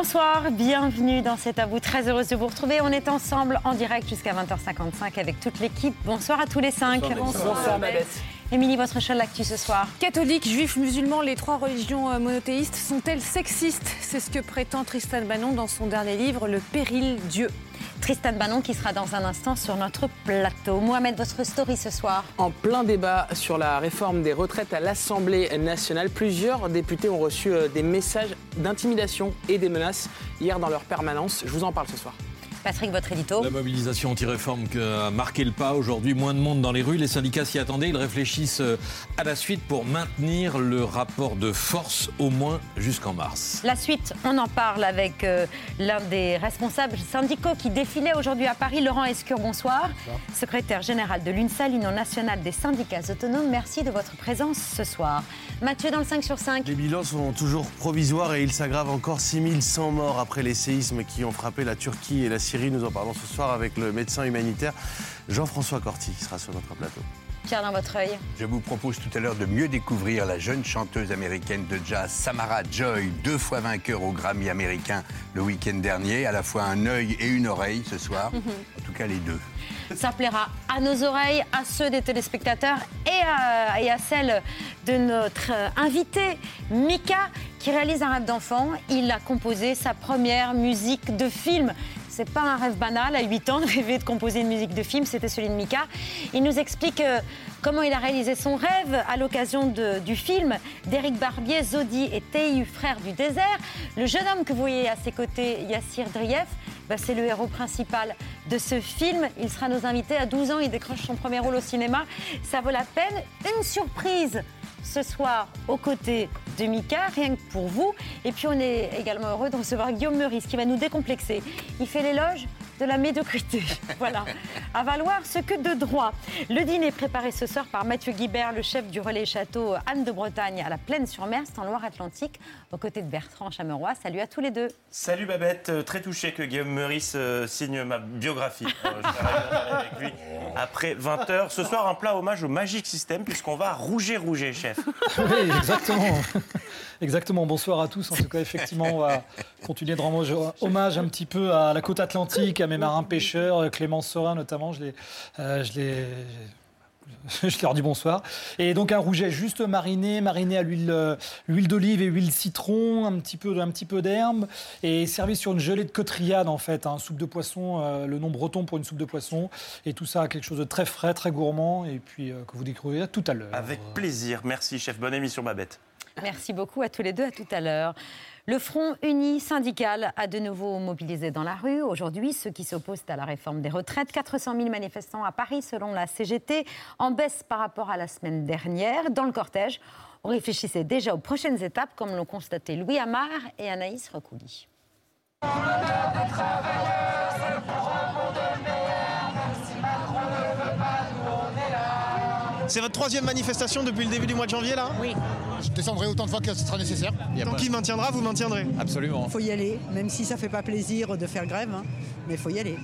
Bonsoir, bienvenue dans cet vous. Très heureuse de vous retrouver. On est ensemble en direct jusqu'à 20h55 avec toute l'équipe. Bonsoir à tous les cinq. Bonsoir, Bonsoir Émilie, votre chaîne l'actu ce soir. Catholiques, juifs, musulmans, les trois religions euh, monothéistes sont-elles sexistes? C'est ce que prétend Tristan Bannon dans son dernier livre, Le péril Dieu. Tristan Bannon qui sera dans un instant sur notre plateau. Mohamed, votre story ce soir. En plein débat sur la réforme des retraites à l'Assemblée nationale, plusieurs députés ont reçu euh, des messages d'intimidation et des menaces hier dans leur permanence. Je vous en parle ce soir. Patrick, votre édito. La mobilisation anti-réforme a marqué le pas aujourd'hui. Moins de monde dans les rues. Les syndicats s'y attendaient. Ils réfléchissent euh, à la suite pour maintenir le rapport de force au moins jusqu'en mars. La suite, on en parle avec euh, l'un des responsables syndicaux qui défilait aujourd'hui à Paris, Laurent Escure. Bonsoir. bonsoir. Secrétaire général de l'UNSA, l'Union nationale des syndicats autonomes. Merci de votre présence ce soir. Mathieu, dans le 5 sur 5. Les bilans sont toujours provisoires et ils s'aggravent encore 6100 morts après les séismes qui ont frappé la Turquie et la Syrie. Nous en parlons ce soir avec le médecin humanitaire Jean-François Corti qui sera sur notre plateau. Pierre, dans votre œil. Je vous propose tout à l'heure de mieux découvrir la jeune chanteuse américaine de jazz Samara Joy, deux fois vainqueur au Grammy américain le week-end dernier. À la fois un œil et une oreille ce soir. en tout cas, les deux. Ça plaira à nos oreilles, à ceux des téléspectateurs et à, et à celles de notre invité, Mika, qui réalise un rêve d'enfant. Il a composé sa première musique de film. C'est pas un rêve banal à 8 ans de rêver de composer une musique de film, c'était celui de Mika. Il nous explique euh, comment il a réalisé son rêve à l'occasion du film d'Éric Barbier, Zodi et Teiu, frère du désert. Le jeune homme que vous voyez à ses côtés, Yassir Drief, bah, c'est le héros principal de ce film. Il sera nos invités à 12 ans, il décroche son premier rôle au cinéma. Ça vaut la peine. Une surprise ce soir aux côtés de Mika, rien que pour vous. Et puis on est également heureux de recevoir Guillaume Meurice qui va nous décomplexer. Il fait l'éloge de la médiocrité. voilà. À valoir ce que de droit. Le dîner préparé ce soir par Mathieu Guibert, le chef du relais château Anne de Bretagne à la Plaine-sur-Mer, en Loire-Atlantique, aux côtés de Bertrand Chameroy. Salut à tous les deux. Salut Babette, euh, très touché que Guillaume Meurice euh, signe ma biographie. Euh, je avec lui après 20 heures. Ce soir, un plat hommage au Magic System, puisqu'on va rouger, rouger, chef. oui, exactement. Exactement, bonsoir à tous. En tout cas, effectivement, on va continuer de rendre hommage un petit peu à la côte atlantique, à mes marins pêcheurs, Clément Sorin notamment. Je, euh, je, je leur dis bonsoir. Et donc un rouget juste mariné, mariné à l'huile, euh, d'olive et huile citron, un petit peu, un petit peu d'herbe, et servi sur une gelée de cotriade en fait, hein, soupe de poisson, euh, le nom breton pour une soupe de poisson, et tout ça quelque chose de très frais, très gourmand, et puis que vous découvrirez tout à l'heure. Avec plaisir, merci chef, bonne émission Babette. Merci beaucoup à tous les deux, à tout à l'heure. Le Front uni syndical a de nouveau mobilisé dans la rue. Aujourd'hui, ceux qui s'opposent à la réforme des retraites, 400 000 manifestants à Paris selon la CGT, en baisse par rapport à la semaine dernière. Dans le cortège, on réfléchissait déjà aux prochaines étapes, comme l'ont constaté Louis Amar et Anaïs Recouli. C'est votre troisième manifestation depuis le début du mois de janvier là Oui. Je descendrai autant de fois que ce sera nécessaire. Tant qu'il maintiendra, vous maintiendrez Absolument. Il faut y aller, même si ça fait pas plaisir de faire grève, hein, mais il faut y aller.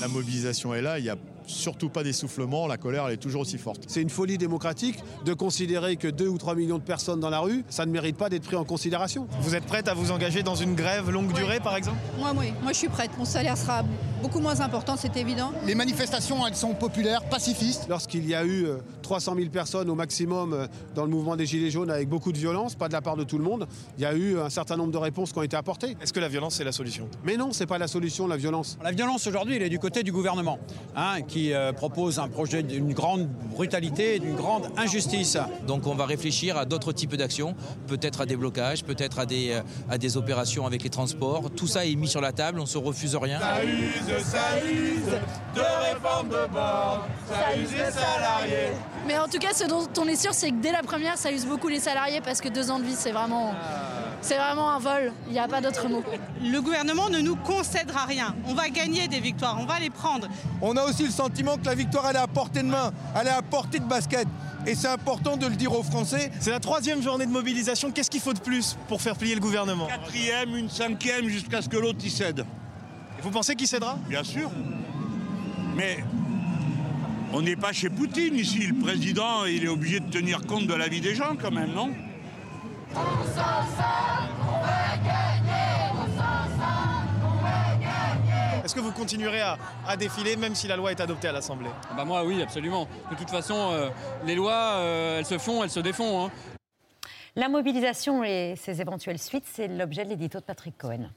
La mobilisation est là, il y a surtout pas d'essoufflement, la colère elle est toujours aussi forte. C'est une folie démocratique de considérer que 2 ou 3 millions de personnes dans la rue, ça ne mérite pas d'être pris en considération. Vous êtes prête à vous engager dans une grève longue durée par exemple? Moi oui, moi je suis prête. Mon salaire sera beaucoup moins important, c'est évident. Les manifestations, elles sont populaires, pacifistes. Lorsqu'il y a eu 300 000 personnes au maximum euh, dans le mouvement des Gilets jaunes avec beaucoup de violence, pas de la part de tout le monde, il y a eu un certain nombre de réponses qui ont été apportées. Est-ce que la violence est la solution? Mais non, c'est pas la solution, la violence. La violence aujourd'hui, elle est du côté du gouvernement, hein, qui euh, propose un projet d'une grande brutalité, d'une grande injustice. Donc on va réfléchir à d'autres types d'actions, peut-être à des blocages, peut-être à des, à des opérations avec les transports. Tout ça est mis sur la table, on ne se refuse rien. Ça use ça use, de réforme de bord, ça use les salariés. Mais en tout cas, ce dont on est sûr, c'est que dès la première, ça use beaucoup les salariés parce que deux ans de vie, c'est vraiment, c'est vraiment un vol. Il n'y a pas d'autre mot. Le gouvernement ne nous concédera rien. On va gagner des victoires, on va les prendre. On a aussi le sentiment que la victoire, elle est à portée de main, elle est à portée de basket. Et c'est important de le dire aux Français. C'est la troisième journée de mobilisation. Qu'est-ce qu'il faut de plus pour faire plier le gouvernement? Quatrième, une cinquième, jusqu'à ce que l'autre y cède. Et vous pensez qu'il cédera? Bien sûr. Mais on n'est pas chez Poutine ici. Le président, il est obligé de tenir compte de la vie des gens quand même, non? Est-ce que vous continuerez à, à défiler même si la loi est adoptée à l'Assemblée? Bah moi oui, absolument. De toute façon, euh, les lois, euh, elles se font, elles se défont. hein. La mobilisation et ses éventuelles suites, c'est l'objet de l'édito de Patrick Cohen.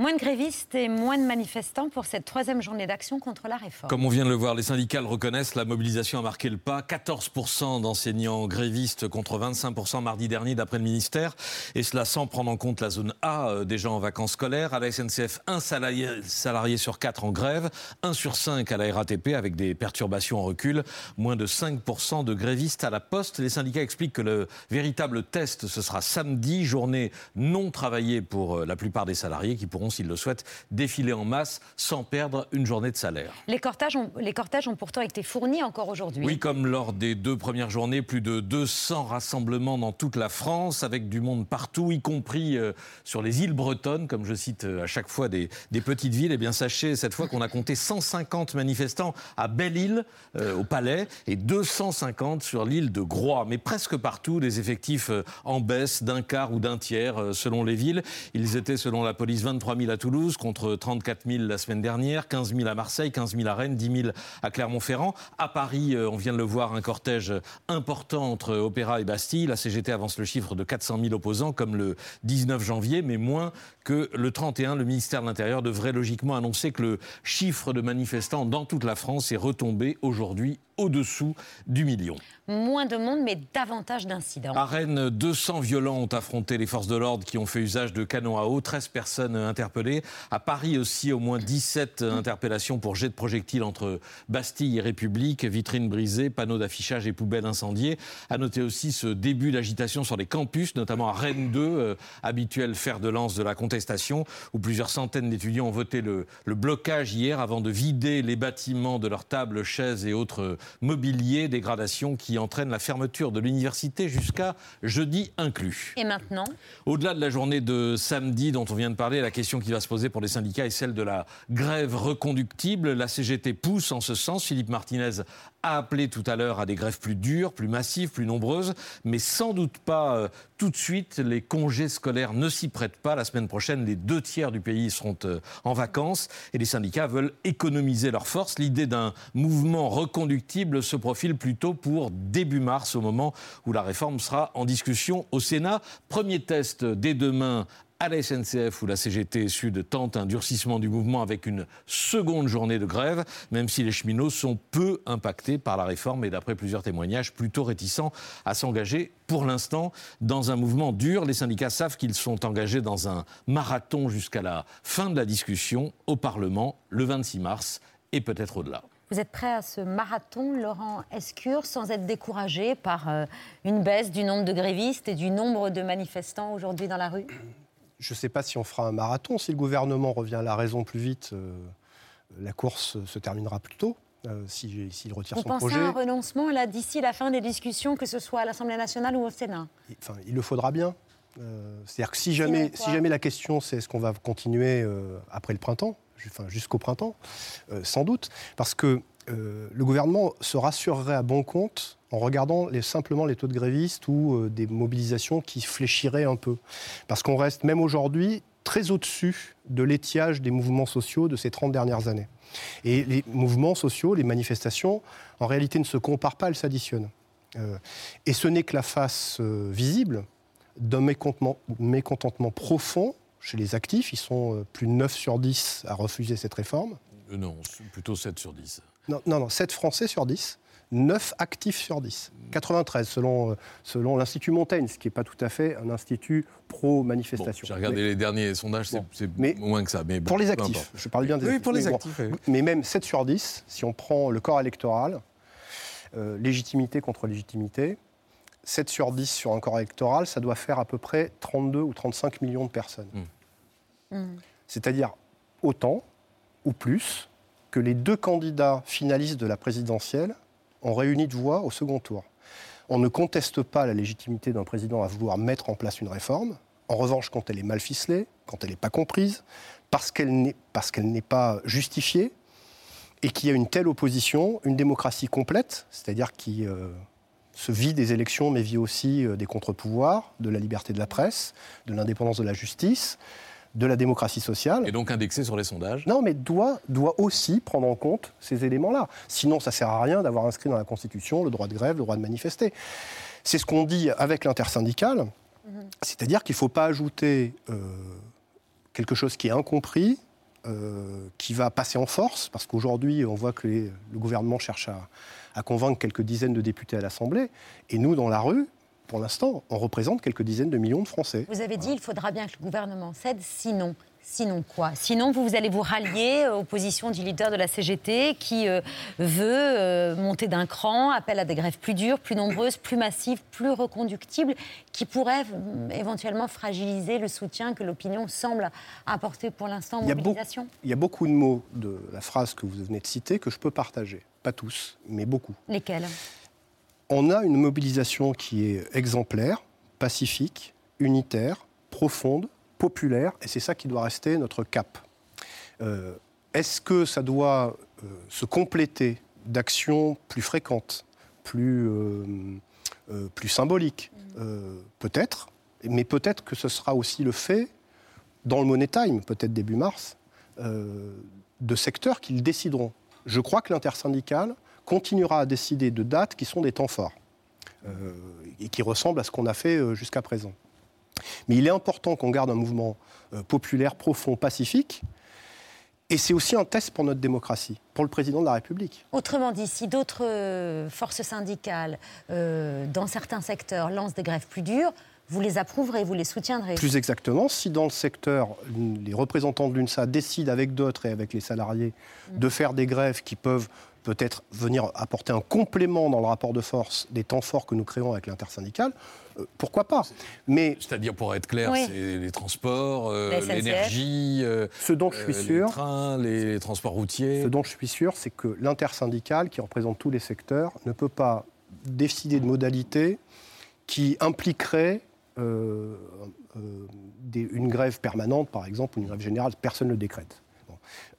Moins de grévistes et moins de manifestants pour cette troisième journée d'action contre la réforme. Comme on vient de le voir, les syndicats le reconnaissent, la mobilisation a marqué le pas. 14% d'enseignants grévistes contre 25% mardi dernier d'après le ministère. Et cela sans prendre en compte la zone A euh, des gens en vacances scolaires. À la SNCF, un salarié, sur 4 en grève, 1 sur 5 à la RATP avec des perturbations en recul. Moins de 5% de grévistes à la poste. Les syndicats expliquent que le véritable test, ce sera samedi, journée non travaillée pour euh, la plupart des salariés qui pourront, s'ils le souhaitent, défiler en masse sans perdre une journée de salaire. Les cortèges, ont, les cortèges ont pourtant été fournis encore aujourd'hui. Oui, comme lors des deux premières journées, plus de 200 rassemblements dans toute la France, avec du monde partout, y compris euh, sur les îles bretonnes, comme je cite euh, à chaque fois des, des petites villes. Eh bien, sachez cette fois qu'on a compté 150 manifestants à Belle-Île, euh, au Palais, et 250 sur l'île de Groix. Mais presque partout, des effectifs en baisse d'un quart ou d'un tiers selon les villes. Ils étaient, selon la police, 23 000 à Toulouse contre 34 000 la semaine dernière, 15 000 à Marseille, 15 000 à Rennes, 10 000 à Clermont-Ferrand. À Paris, euh, on vient de le voir, un cortège important entre Opéra et Bastille. La CGT avance le chiffre de 400 000 opposants, comme le 19 janvier, mais moins que le 31. Le ministère de l'Intérieur devrait logiquement annoncer que le chiffre de manifestants dans toute la France est retombé aujourd'hui au-dessous du million. Moins de monde, mais davantage d'incidents. À Rennes, 200 violents ont affronté les forces de l'ordre qui ont fait usage de canons à eau, 13 personnes interpellées. À Paris aussi, au moins 17 interpellations pour jet de projectiles entre Bastille et République, vitrines brisées, panneaux d'affichage et poubelles incendiées. À noter aussi ce début d'agitation sur les campus, notamment à Rennes 2, euh, habituel fer de lance de la contestation, où plusieurs centaines d'étudiants ont voté le, le blocage hier avant de vider les bâtiments de leurs tables, chaises et autres mobilier, dégradation qui entraîne la fermeture de l'université jusqu'à jeudi inclus. Et maintenant? Au-delà de la journée de samedi dont on vient de parler, la question qui va se poser pour les syndicats est celle de la grève reconductible. La CGT pousse en ce sens. Philippe Martinez a appelé tout à l'heure à des grèves plus dures, plus massives, plus nombreuses, mais sans doute pas euh, tout de suite. Les congés scolaires ne s'y prêtent pas. La semaine prochaine, les deux tiers du pays seront euh, en vacances et les syndicats veulent économiser leurs forces. L'idée d'un mouvement reconductible se profile plutôt pour début mars, au moment où la réforme sera en discussion au Sénat. Premier test dès demain à la SNCF où la CGT Sud tente un durcissement du mouvement avec une seconde journée de grève, même si les cheminots sont peu impactés par la réforme et d'après plusieurs témoignages plutôt réticents à s'engager pour l'instant dans un mouvement dur. Les syndicats savent qu'ils sont engagés dans un marathon jusqu'à la fin de la discussion au Parlement le 26 mars et peut-être au-delà. Vous êtes prêt à ce marathon, Laurent Escure, sans être découragé par euh, une baisse du nombre de grévistes et du nombre de manifestants aujourd'hui dans la rue? Je ne sais pas si on fera un marathon. Si le gouvernement revient à la raison plus vite, euh, la course se terminera plus tôt. euh, si- S'il retire Vous son pensez projet, à un renoncement là d'ici la fin des discussions, que ce soit à l'Assemblée nationale ou au Sénat? Enfin, il le faudra bien. Euh, C'est-à-dire que si jamais, si jamais la question c'est est-ce qu'on va continuer euh, après le printemps, enfin, jusqu'au printemps, sans doute, parce que le gouvernement se rassurerait à bon compte en regardant les, simplement les taux de grévistes ou euh, des mobilisations qui fléchiraient un peu. Parce qu'on reste même aujourd'hui très au-dessus de l'étiage des mouvements sociaux de ces 30 dernières années. Et les mouvements sociaux, les manifestations, en réalité ne se comparent pas, elles s'additionnent. Euh, et ce n'est que la face euh, visible d'un mécontentement, mécontentement profond chez les actifs. Ils sont plus de 9 sur 10 à refuser cette réforme. Non, plutôt 7 sur 10. Non, non, non, 7 Français sur 10 9 actifs sur 10. 93 selon, euh, selon l'Institut Montaigne, ce qui n'est pas tout à fait un institut pro-manifestation. J'ai regardé Mais- les derniers sondages, c'est- moins que ça. Mais bon, pour les actifs, importe. je parle bien des Oui, actifs. pour les Mais bon, actifs, oui. Mais même 7 sur 10, si on prend le corps électoral, euh, légitimité contre légitimité, 7 sur 10 sur un corps électoral, ça doit faire à peu près 32 ou 35 millions de personnes. C'est-à-dire autant ou plus que les deux candidats finalistes de la présidentielle ont réuni de voix au second tour. On ne conteste pas la légitimité d'un président à vouloir mettre en place une réforme. En revanche, quand elle est mal ficelée, quand elle n'est pas comprise, parce qu'elle n'est parce qu'elle n'est pas justifiée, et qu'il y a une telle opposition, une démocratie complète, c'est-à-dire qui euh, se vit des élections, mais vit aussi euh, des contre-pouvoirs, de la liberté de la presse, de l'indépendance de la justice, de la démocratie sociale. Et donc indexé sur les sondages Non, mais doit, doit aussi prendre en compte ces éléments-là. Sinon, ça ne sert à rien d'avoir inscrit dans la Constitution le droit de grève, le droit de manifester. C'est ce qu'on dit avec l'intersyndicale, c'est-à-dire qu'il ne faut pas ajouter euh, quelque chose qui est incompris, euh, qui va passer en force, parce qu'aujourd'hui, on voit que les- le gouvernement cherche à, à convaincre quelques dizaines de députés à l'Assemblée, et nous, dans la rue, pour l'instant, on représente quelques dizaines de millions de Français. Vous avez dit il faudra bien que le gouvernement cède, sinon. Sinon quoi? Sinon, vous, vous allez vous rallier aux positions du leader de la CGT qui euh, veut euh, monter d'un cran, appelle à des grèves plus dures, plus nombreuses, plus massives, plus reconductibles, qui pourraient euh, éventuellement fragiliser le soutien que l'opinion semble apporter pour l'instant en Il beaucoup, il y a beaucoup de mots de la phrase que vous venez de citer que je peux partager. Pas tous, mais beaucoup. Lesquels? On a une mobilisation qui est exemplaire, pacifique, unitaire, profonde, populaire, et c'est ça qui doit rester notre cap. Euh, Est-ce que ça doit euh, se compléter d'actions plus fréquentes, plus, euh, symboliques? Peut-être, mais peut-être que ce sera aussi le fait, dans le Money Time, peut-être début mars, de secteurs qui le décideront. Je crois que l'intersyndicale continuera à décider de dates qui sont des temps forts euh, et qui ressemblent à ce qu'on a fait euh, jusqu'à présent. Mais il est important qu'on garde un mouvement euh, populaire, profond, pacifique. Et c'est aussi un test pour notre démocratie, pour le président de la République. Autrement dit, si d'autres forces syndicales, euh, dans certains secteurs, lancent des grèves plus dures, vous les approuverez, vous les soutiendrez Plus exactement, si dans le secteur, les représentants de l'UNSA décident avec d'autres et avec les salariés de faire des grèves qui peuvent peut-être venir apporter un complément dans le rapport de force des temps forts que nous créons avec l'intersyndicale, euh, pourquoi pas Mais C'est-à-dire, pour être clair, Oui. c'est les transports, euh, l'énergie, euh, Ce dont je suis euh, sûr- les trains, les transports routiers. Ce dont je suis sûr, c'est que l'intersyndicale, qui représente tous les secteurs, ne peut pas décider de modalités qui impliqueraient euh, euh, des- une grève permanente, par exemple, ou une grève générale. Personne ne le décrète.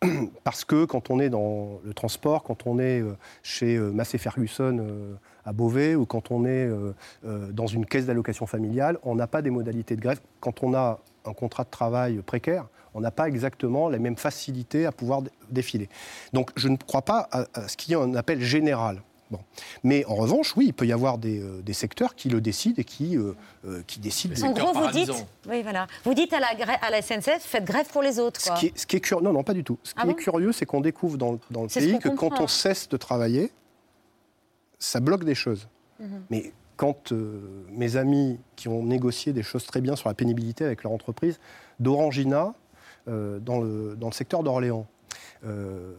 Parce que quand on est dans le transport, quand on est euh, chez euh, Massey Ferguson euh, à Beauvais, ou quand on est dans une caisse d'allocation familiale, on n'a pas des modalités de grève. Quand on a un contrat de travail précaire, on n'a pas exactement les mêmes facilités à pouvoir dé- défiler. Donc je ne crois pas à, ce qu'il y a un appel général. Bon. Mais en revanche, oui, il peut y avoir des, euh, des secteurs qui le décident et qui, euh, euh, qui décident. En gros, vous dites, oui, voilà. vous dites à la, à la SNCF, faites grève pour les autres. Ce qui est, ce qui est curieux, non, non, pas du tout. Ce qui Ah est bon curieux, c'est qu'on découvre dans, dans le pays que quand on cesse de travailler, ça bloque des choses. Mhm. Mais quand euh, mes amis qui ont négocié des choses très bien sur la pénibilité avec leur entreprise, d'Orangina, euh, dans, le, dans le secteur d'Orléans, euh,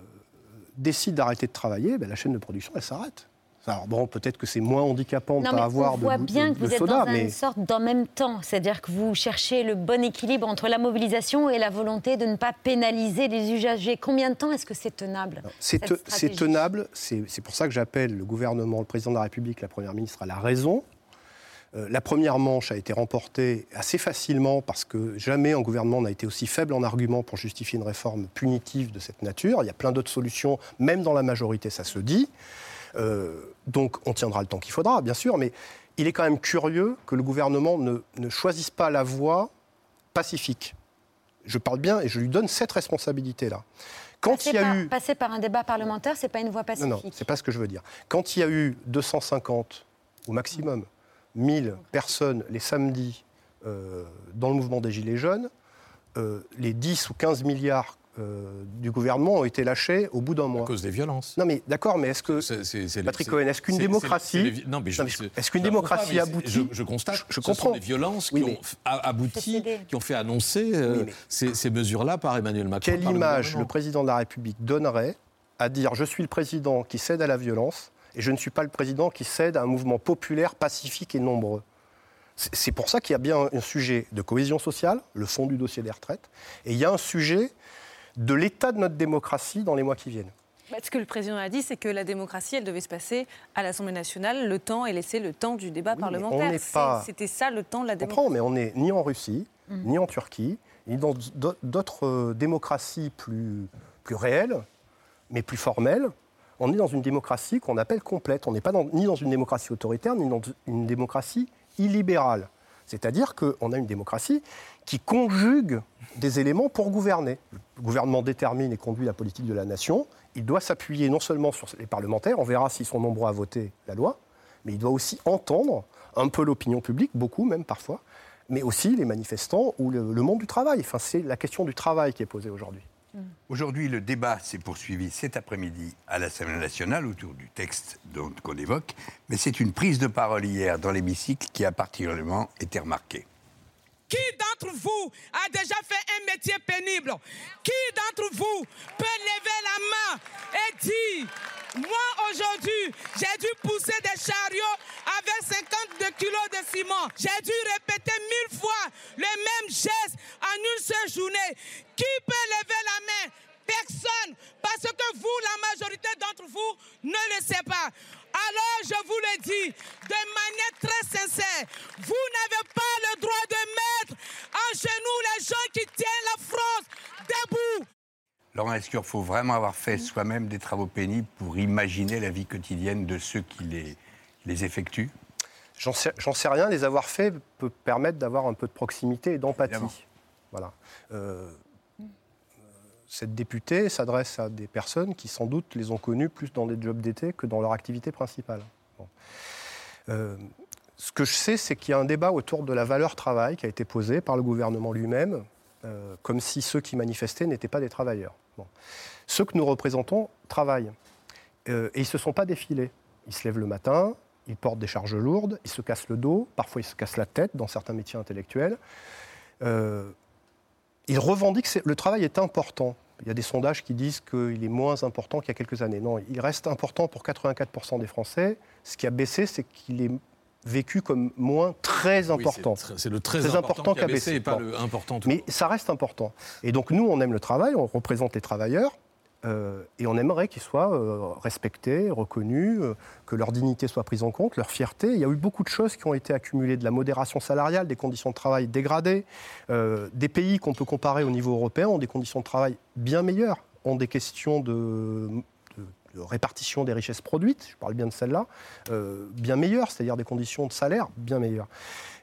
décident d'arrêter de travailler, ben, la chaîne de production, elle s'arrête. Alors bon, peut-être que c'est moins handicapant de Non, ne mais pas avoir on de, voit de- bien de que vous êtes soda, dans mais une sorte d'en même temps. C'est-à-dire que vous cherchez le bon équilibre entre la mobilisation et la volonté de ne pas pénaliser les usagers. Combien de temps est-ce que c'est tenable C'est te- tenable, c'est c'est pour ça que j'appelle le gouvernement, le président de la République, la Première ministre à la raison. Euh, la première manche a été remportée assez facilement parce que jamais un gouvernement n'a été aussi faible en arguments pour justifier une réforme punitive de cette nature. Il y a plein d'autres solutions, même dans la majorité, ça se dit. Euh, donc on tiendra le temps qu'il faudra, bien sûr, mais il est quand même curieux que le gouvernement ne, ne choisisse pas la voie pacifique. Je parle bien et je lui donne cette responsabilité-là. Quand passer il y a par, eu passer par un débat parlementaire, c'est pas une voie pacifique. non, non, c'est pas ce que je veux dire. Quand il y a eu 250 au maximum 1000 personnes les samedis euh, dans le mouvement des Gilets jaunes, euh, les 10 ou 15 milliards euh, du gouvernement ont été lâchés au bout d'un mois. À cause des violences. Non, mais d'accord, mais est-ce que. C'est- c'est- c'est- Patrick Cohen, est-ce qu'une démocratie. est-ce qu'une démocratie aboutit Je, je constate. Je, je ce comprends. sont des violences Oui, qui ont abouti, qui ont fait annoncer euh, Oui, mais- ces, ces mesures-là par Emmanuel Macron. Quelle le image le président de la République donnerait à dire je suis le président qui cède à la violence et je ne suis pas le président qui cède à un mouvement populaire, pacifique et nombreux C'est pour ça qu'il y a bien un sujet de cohésion sociale, le fond du dossier des retraites, et il y a un sujet de l'état de notre démocratie dans les mois qui viennent. Bah, Ce que le président a dit, c'est que la démocratie, elle devait se passer à l'Assemblée nationale, le temps et laisser le temps du débat parlementaire. pas- C'était ça le temps de la Je démocratie. comprends, mais on n'est ni en Russie, Mhm. ni en Turquie, ni dans d'au- d'autres euh, démocraties plus, plus réelles, mais plus formelles. On est dans une démocratie qu'on appelle complète. On n'est pas dans- ni dans une démocratie autoritaire, ni dans une démocratie illibérale. C'est-à-dire qu'on a une démocratie qui conjugue des éléments pour gouverner. Le gouvernement détermine et conduit la politique de la nation. Il doit s'appuyer non seulement sur les parlementaires, on verra s'ils sont nombreux à voter la loi, mais il doit aussi entendre un peu l'opinion publique, beaucoup même parfois, mais aussi les manifestants ou le, le monde du travail. Enfin, c'est la question du travail qui est posée aujourd'hui. Aujourd'hui, le débat s'est poursuivi cet après-midi à l'Assemblée nationale autour du texte qu'on évoque, mais c'est une prise de parole hier dans l'hémicycle qui a particulièrement été remarquée. Qui d'entre vous a déjà fait un métier pénible? Qui d'entre vous peut lever la main et dire Moi aujourd'hui, j'ai dû pousser des chariots avec 52 kilos de ciment. J'ai dû répéter mille fois le même geste en une seule journée. Qui peut lever la main? Personne. Parce que vous, la majorité d'entre vous, ne le sait pas. Alors, je vous le dis de manière très sincère, vous n'avez Laurent, est-ce qu'il faut vraiment avoir fait soi-même des travaux pénibles pour imaginer la vie quotidienne de ceux qui les, les effectuent J'en sais, rien. Les avoir faits peut permettre d'avoir un peu de proximité et d'empathie. Voilà. Euh, cette députée s'adresse à des personnes qui, sans doute, les ont connues plus dans des jobs d'été que dans leur activité principale. Bon. Euh, ce que je sais, c'est qu'il y a un débat autour de la valeur travail qui a été posé par le gouvernement lui-même, euh, comme si ceux qui manifestaient n'étaient pas des travailleurs. Ceux que nous représentons travaillent. Euh, et ils ne se sont pas défilés. Ils se lèvent le matin, ils portent des charges lourdes, ils se cassent le dos, parfois ils se cassent la tête dans certains métiers intellectuels. Euh, ils revendiquent que le travail est important. Il y a des sondages qui disent qu'il est moins important qu'il y a quelques années. Non, il reste important pour 84% des Français. Ce qui a baissé, c'est qu'il est vécu comme moins très important. c'est le très important et pas le important tout Mais ça reste important. Et donc nous, on aime le travail, on représente les travailleurs. euh, et on aimerait qu'ils soient euh, respectés, reconnus, euh, que leur dignité soit prise en compte, leur fierté. Il y a eu beaucoup de choses qui ont été accumulées, de la modération salariale, des conditions de travail dégradées. Des pays qu'on peut comparer au niveau européen ont des conditions de travail bien meilleures, ont des questions de, de- répartition des richesses produites, je parle bien de celle-là, euh, bien meilleures, c'est-à-dire des conditions de salaire bien meilleures.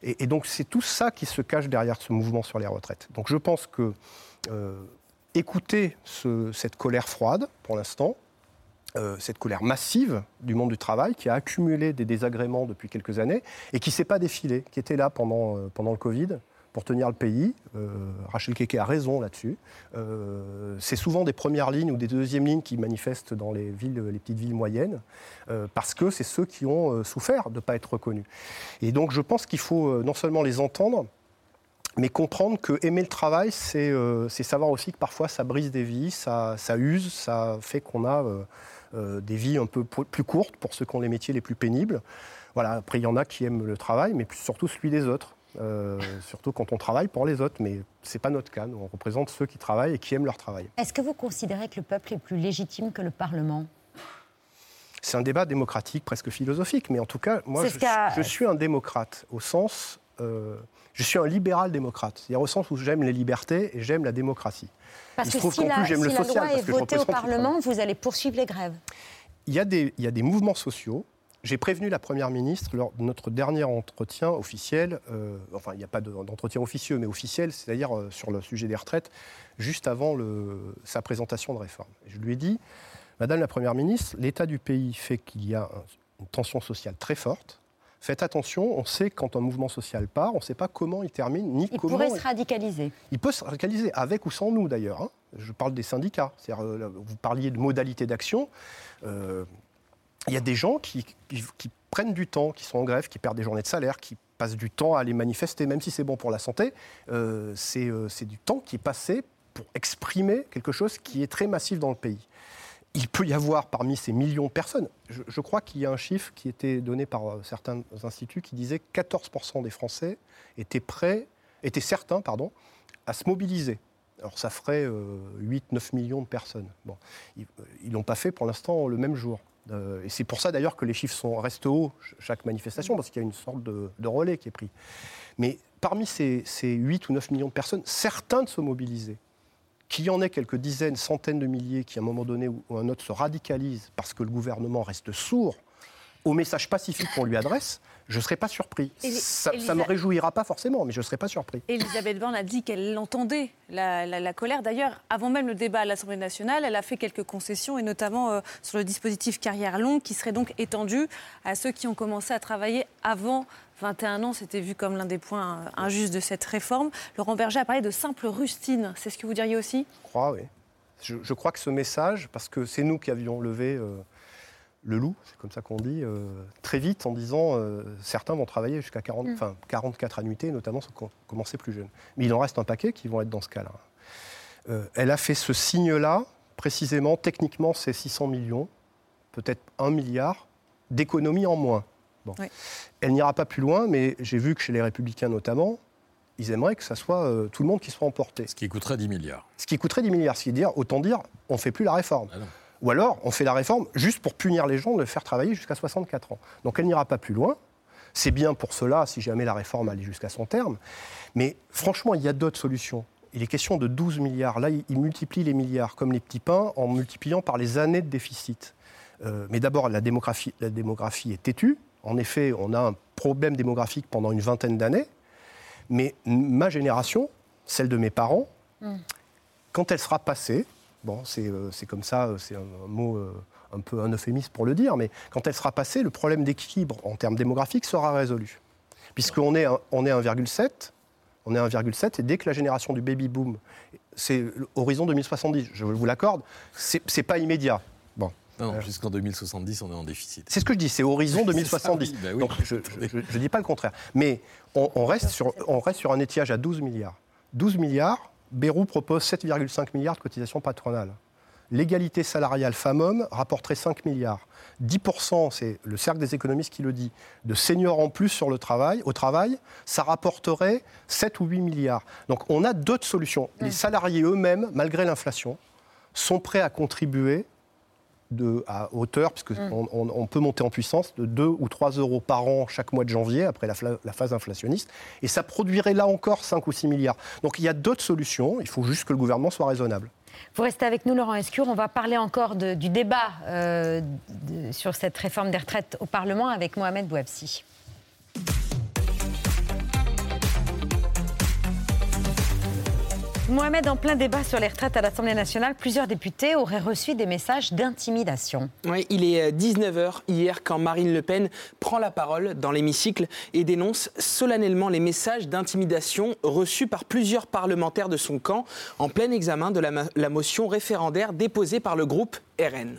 Et, donc c'est tout ça qui se cache derrière ce mouvement sur les retraites. Donc je pense que euh, écouter ce- cette colère froide, pour l'instant, euh, cette colère massive du monde du travail qui a accumulé des désagréments depuis quelques années et qui ne s'est pas défilé, qui était là pendant le Covid pour tenir le pays. Euh, Rachel Keke a raison là-dessus. Euh, c'est souvent des premières lignes ou des deuxièmes lignes qui manifestent dans les, petites villes moyennes, euh, parce que c'est ceux qui ont souffert de ne pas être reconnus. Et donc je pense qu'il faut non seulement les entendre, mais comprendre que aimer le travail, c'est savoir aussi que parfois ça brise des vies, ça, ça use, ça fait qu'on a des vies un peu plus courtes pour ceux qui ont les métiers les plus pénibles. Voilà, après, il y en a qui aiment le travail, mais surtout celui des autres. Euh, surtout quand on travaille pour les autres, mais ce n'est pas notre cas. Nous, on représente ceux qui travaillent et qui aiment leur travail. Est-ce que vous considérez que le peuple est plus légitime que le Parlement? C'est un débat démocratique, presque philosophique, mais en tout cas, moi, je, suis un démocrate au sens. euh, je suis un libéral démocrate, c'est-à-dire au sens où j'aime les libertés et j'aime la démocratie. Parce Il se que trouve si qu'en plus, j'aime si le la loi est votée au Parlement, vous allez poursuivre les grèves. Il y, a des, il y a des mouvements sociaux. J'ai prévenu la Première ministre lors de notre dernier entretien officiel, euh, enfin il n'y a pas de- d'entretien officieux, mais officiel, c'est-à-dire euh, sur le sujet des retraites, juste avant le- sa présentation de réforme. Je lui ai dit, Madame la Première ministre, l'état du pays fait qu'il y a un- une tension sociale très forte. Faites attention, on sait quand un mouvement social part, on ne sait pas comment il termine, ni Il comment... pourrait se radicaliser. Il peut se radicaliser, avec ou sans nous d'ailleurs. hein. Je parle des syndicats. C'est-à-dire, euh, vous parliez de modalités d'action. Euh, il y a des gens qui, prennent du temps, qui sont en grève, qui perdent des journées de salaire, qui passent du temps à aller manifester, même si c'est bon pour la santé. euh, c'est euh, c'est du temps qui est passé pour exprimer quelque chose qui est très massif dans le pays. Il peut y avoir parmi ces millions de personnes, je, je crois qu'il y a un chiffre qui était donné par euh, certains instituts qui disait que 14% des Français étaient prêts, étaient certains, pardon, à se mobiliser. Alors ça ferait 8-9 millions de personnes. Bon, ils ne l'ont pas fait pour l'instant le même jour. Euh, et c'est pour ça d'ailleurs que les chiffres sont, restent hauts ch- chaque manifestation, parce qu'il y a une sorte de, relais qui est pris. Mais parmi ces, ces 8 ou 9 millions de personnes, certains de se mobiliser, qu'il y en ait quelques dizaines, centaines de milliers qui, à un moment donné ou ou un autre, se radicalisent parce que le gouvernement reste sourd au message pacifique qu'on lui adresse, je ne serais pas surpris. Ça ne me réjouira pas forcément, mais je ne serais pas surpris. Elisabeth Borne a dit qu'elle entendait la, la- la colère. D'ailleurs, avant même le débat à l'Assemblée nationale, elle a fait quelques concessions, et notamment euh, sur le dispositif carrière longue, qui serait donc étendu à ceux qui ont commencé à travailler avant 21 ans. C'était vu comme l'un des points euh, injustes de cette réforme. Laurent Berger a parlé de simple rustine. C'est ce que vous diriez aussi? Je crois, oui. Je, je crois que ce message, parce que c'est nous qui avions levé euh, le loup, c'est comme ça qu'on dit, euh, très vite en disant euh, certains vont travailler jusqu'à 40, Mm. enfin, 44 annuités, notamment ceux qui ont commencé plus jeunes. Mais il en reste un paquet qui vont être dans ce cas-là. Euh, elle a fait ce signe-là, précisément, techniquement, c'est 600 millions, peut-être 1 milliard d'économies en moins. Bon. Oui. Elle n'ira pas plus loin, mais j'ai vu que chez les Républicains notamment, ils aimeraient que ça soit euh, tout le monde qui soit emporté. Ce qui coûterait 10 milliards. Ce qui coûterait 10 milliards. Ce qui veut dire, autant dire, on ne fait plus la réforme. Ah non. Ou alors, on fait la réforme juste pour punir les gens de faire travailler jusqu'à 64 ans. Donc elle n'ira pas plus loin. C'est bien pour cela, si jamais la réforme allait jusqu'à son terme. Mais franchement, il y a d'autres solutions. Il est question de 12 milliards. Là, il multiplie les milliards comme les petits pains en multipliant par les années de déficit. Euh, mais d'abord, la démographie, la démographie est têtue. En effet, on a un problème démographique pendant une vingtaine d'années. Mais ma génération, celle de mes parents, quand elle sera passée, bon, c'est euh, c'est comme ça, euh, c'est un, un mot euh, un peu un euphémisme pour le dire, mais quand elle sera passée, le problème d'équilibre en termes démographiques sera résolu. Puisqu'on est, on est 1,7, on est 1,7, et dès que la génération du baby-boom, c'est horizon 2070, je vous l'accorde, c'est pas immédiat. Bon. Non, jusqu'en 2070, on est en déficit. C'est ce que je dis, c'est horizon 2070. C'est ça, oui, bah oui. Donc je ne dis pas le contraire. Mais on, on reste sur, on reste sur un étiage à 12 milliards. 12 milliards, Bérou propose 7,5 milliards de cotisations patronales. L'égalité salariale femmes-hommes rapporterait 5 milliards. 10%, c'est le cercle des économistes qui le dit, de seniors en plus sur le travail, au travail, ça rapporterait 7 ou 8 milliards. Donc on a d'autres solutions. Les salariés eux-mêmes, malgré l'inflation, sont prêts à contribuer de, à hauteur, puisque on, on- on peut monter en puissance, de 2 ou 3 euros par an chaque mois de janvier, après la, phase inflationniste. Et ça produirait là encore 5 ou 6 milliards. Donc il y a d'autres solutions, il faut juste que le gouvernement soit raisonnable. Vous restez avec nous, Laurent Escure. On va parler encore de- du débat euh, de- sur cette réforme des retraites au Parlement avec Mohamed Bouabsi. Mohamed, en plein débat sur les retraites à l'Assemblée nationale, plusieurs députés auraient reçu des messages d'intimidation. Oui, il est 19h hier quand Marine Le Pen prend la parole dans l'hémicycle et dénonce solennellement les messages d'intimidation reçus par plusieurs parlementaires de son camp en plein examen de la, la motion référendaire déposée par le groupe RN.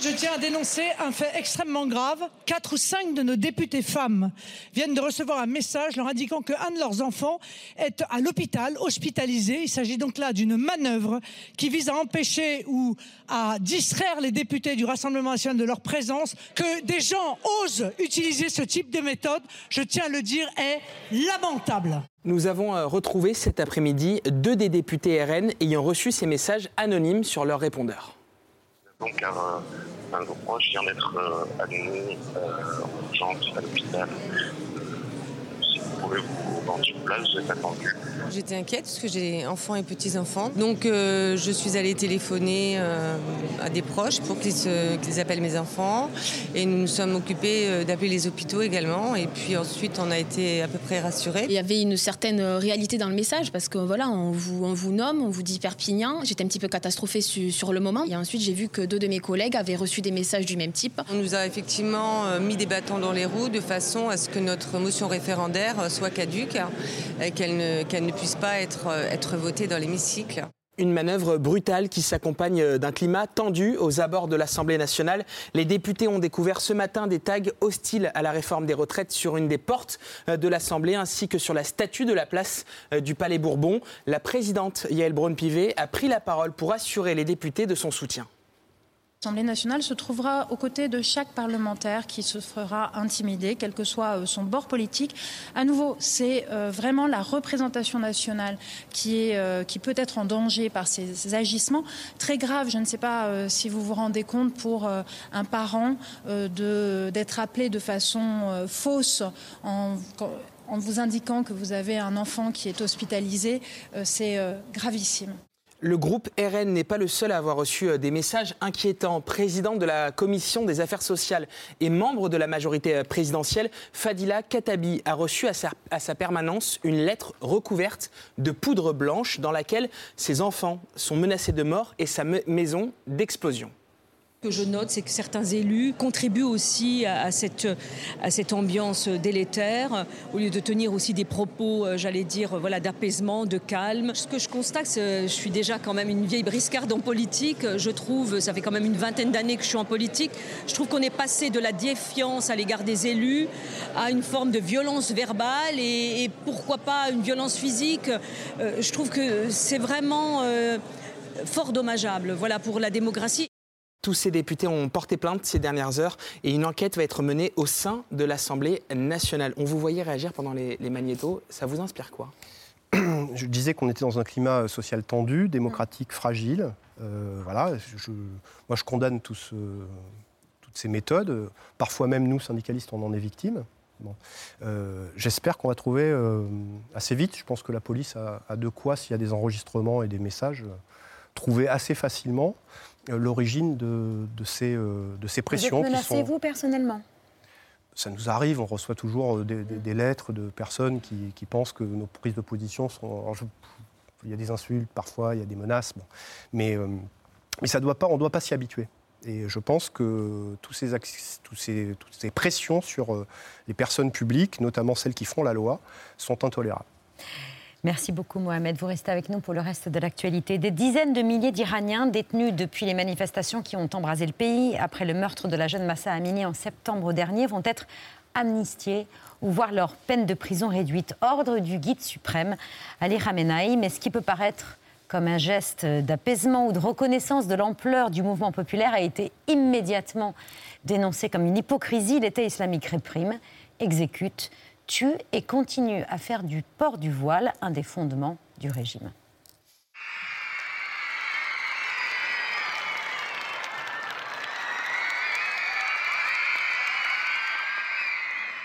Je tiens à dénoncer un fait extrêmement grave. Quatre ou cinq de nos députés femmes viennent de recevoir un message leur indiquant qu'un de leurs enfants est à l'hôpital, hospitalisé. Il s'agit donc là d'une manœuvre qui vise à empêcher ou à distraire les députés du Rassemblement national de leur présence. Que des gens osent utiliser ce type de méthode, je tiens à le dire, est lamentable. Nous avons euh, retrouvé cet après-midi deux des députés RN ayant reçu ces messages anonymes sur leur répondeur. Donc un, un gros proche vient d'être euh, admis euh, en urgence à l'hôpital. Vous pouvez vous rendre sur place, vous êtes attendu. J'étais inquiète parce que j'ai enfants et petits-enfants. Donc euh, je suis allée téléphoner euh, à des proches pour qu'ils se- qu'ils appellent mes enfants. Et nous nous sommes occupés euh, d'appeler les hôpitaux également. Et puis ensuite, on a été à peu près rassurés. Il y avait une certaine réalité dans le message parce que voilà, on vous, on vous nomme, on vous dit Perpignan. J'étais un petit peu catastrophée su- sur le moment. Et ensuite, j'ai vu que deux de mes collègues avaient reçu des messages du même type. On nous a effectivement mis des bâtons dans les roues de façon à ce que notre motion référendaire euh, soit caduque et qu'elle ne, puisse pas être, euh, être votée dans l'hémicycle. Une manœuvre brutale qui s'accompagne d'un climat tendu aux abords de l'Assemblée nationale. Les députés ont découvert ce matin des tags hostiles à la réforme des retraites sur une des portes de l'Assemblée ainsi que sur la statue de la place du Palais Bourbon. La présidente Yael Braun-Pivet a pris la parole pour assurer les députés de son soutien. L'Assemblée nationale se trouvera aux côtés de chaque parlementaire qui se fera intimider, quel que soit euh, son bord politique. À nouveau, c'est euh, vraiment la représentation nationale qui, est, euh, qui peut être en danger par ces agissements. Très grave, je ne sais pas si vous vous rendez compte pour un parent d'être appelé de façon fausse en en vous indiquant que vous avez un enfant qui est hospitalisé, c'est gravissime. Le groupe RN n'est pas le seul à avoir reçu euh, des messages inquiétants. Président de la commission des affaires sociales et membre de la majorité euh, présidentielle, Fadila Katabi a reçu à sa, à sa permanence une lettre recouverte de poudre blanche dans laquelle ses enfants sont menacés de mort et sa maison d'explosion que je note, c'est que certains élus contribuent aussi à, cette, ambiance délétère, au lieu de tenir aussi des propos, euh, j'allais dire, voilà, d'apaisement, de calme. Ce que je constate, je suis déjà quand même une vieille briscarde en politique. Je trouve, ça fait quand même une vingtaine d'années que je suis en politique, je trouve qu'on est passé de la défiance à l'égard des élus à une forme de violence verbale et, pourquoi pas une violence physique. Euh, je trouve que c'est vraiment... Euh, fort dommageable voilà, pour la démocratie. Tous ces députés ont porté plainte ces dernières heures et une enquête va être menée au sein de l'Assemblée nationale. On vous voyait réagir pendant les, magnétos. Ça vous inspire quoi? Je disais qu'on était dans un climat social tendu, démocratique fragile. Euh, voilà, moi je condamne toutes ces méthodes. Parfois même nous, syndicalistes, on en est victimes. Euh, j'espère qu'on va trouver euh, assez vite, je pense que la police a de quoi, s'il y a des enregistrements et des messages, trouver assez facilement. Euh, l'origine de, de, ces, euh, de ces pressions. Vous êtes menacé, vous, personnellement ça nous arrive, on reçoit toujours euh, des, lettres de personnes qui, qui, pensent que nos prises de position sont. il y a des insultes parfois, il y a des menaces, mais, mais ça doit pas, on ne doit pas s'y habituer. Et je pense que tous ces, tous ces, toutes ces pressions sur les personnes publiques, notamment celles qui font la loi, sont intolérables. Merci beaucoup Mohamed. Vous restez avec nous pour le reste de l'actualité. Des dizaines de milliers d'Iraniens détenus depuis les manifestations qui ont embrasé le pays après le meurtre de la jeune Massa Amini en septembre dernier vont être amnistiés ou voir leur peine de prison réduite. Ordre du guide suprême Ali Khamenei, mais ce qui peut paraître comme un geste d'apaisement ou de reconnaissance de l'ampleur du mouvement populaire a été immédiatement dénoncé comme une hypocrisie. L'État islamique réprime, exécute, tue et continue à faire du port du voile un des fondements du régime.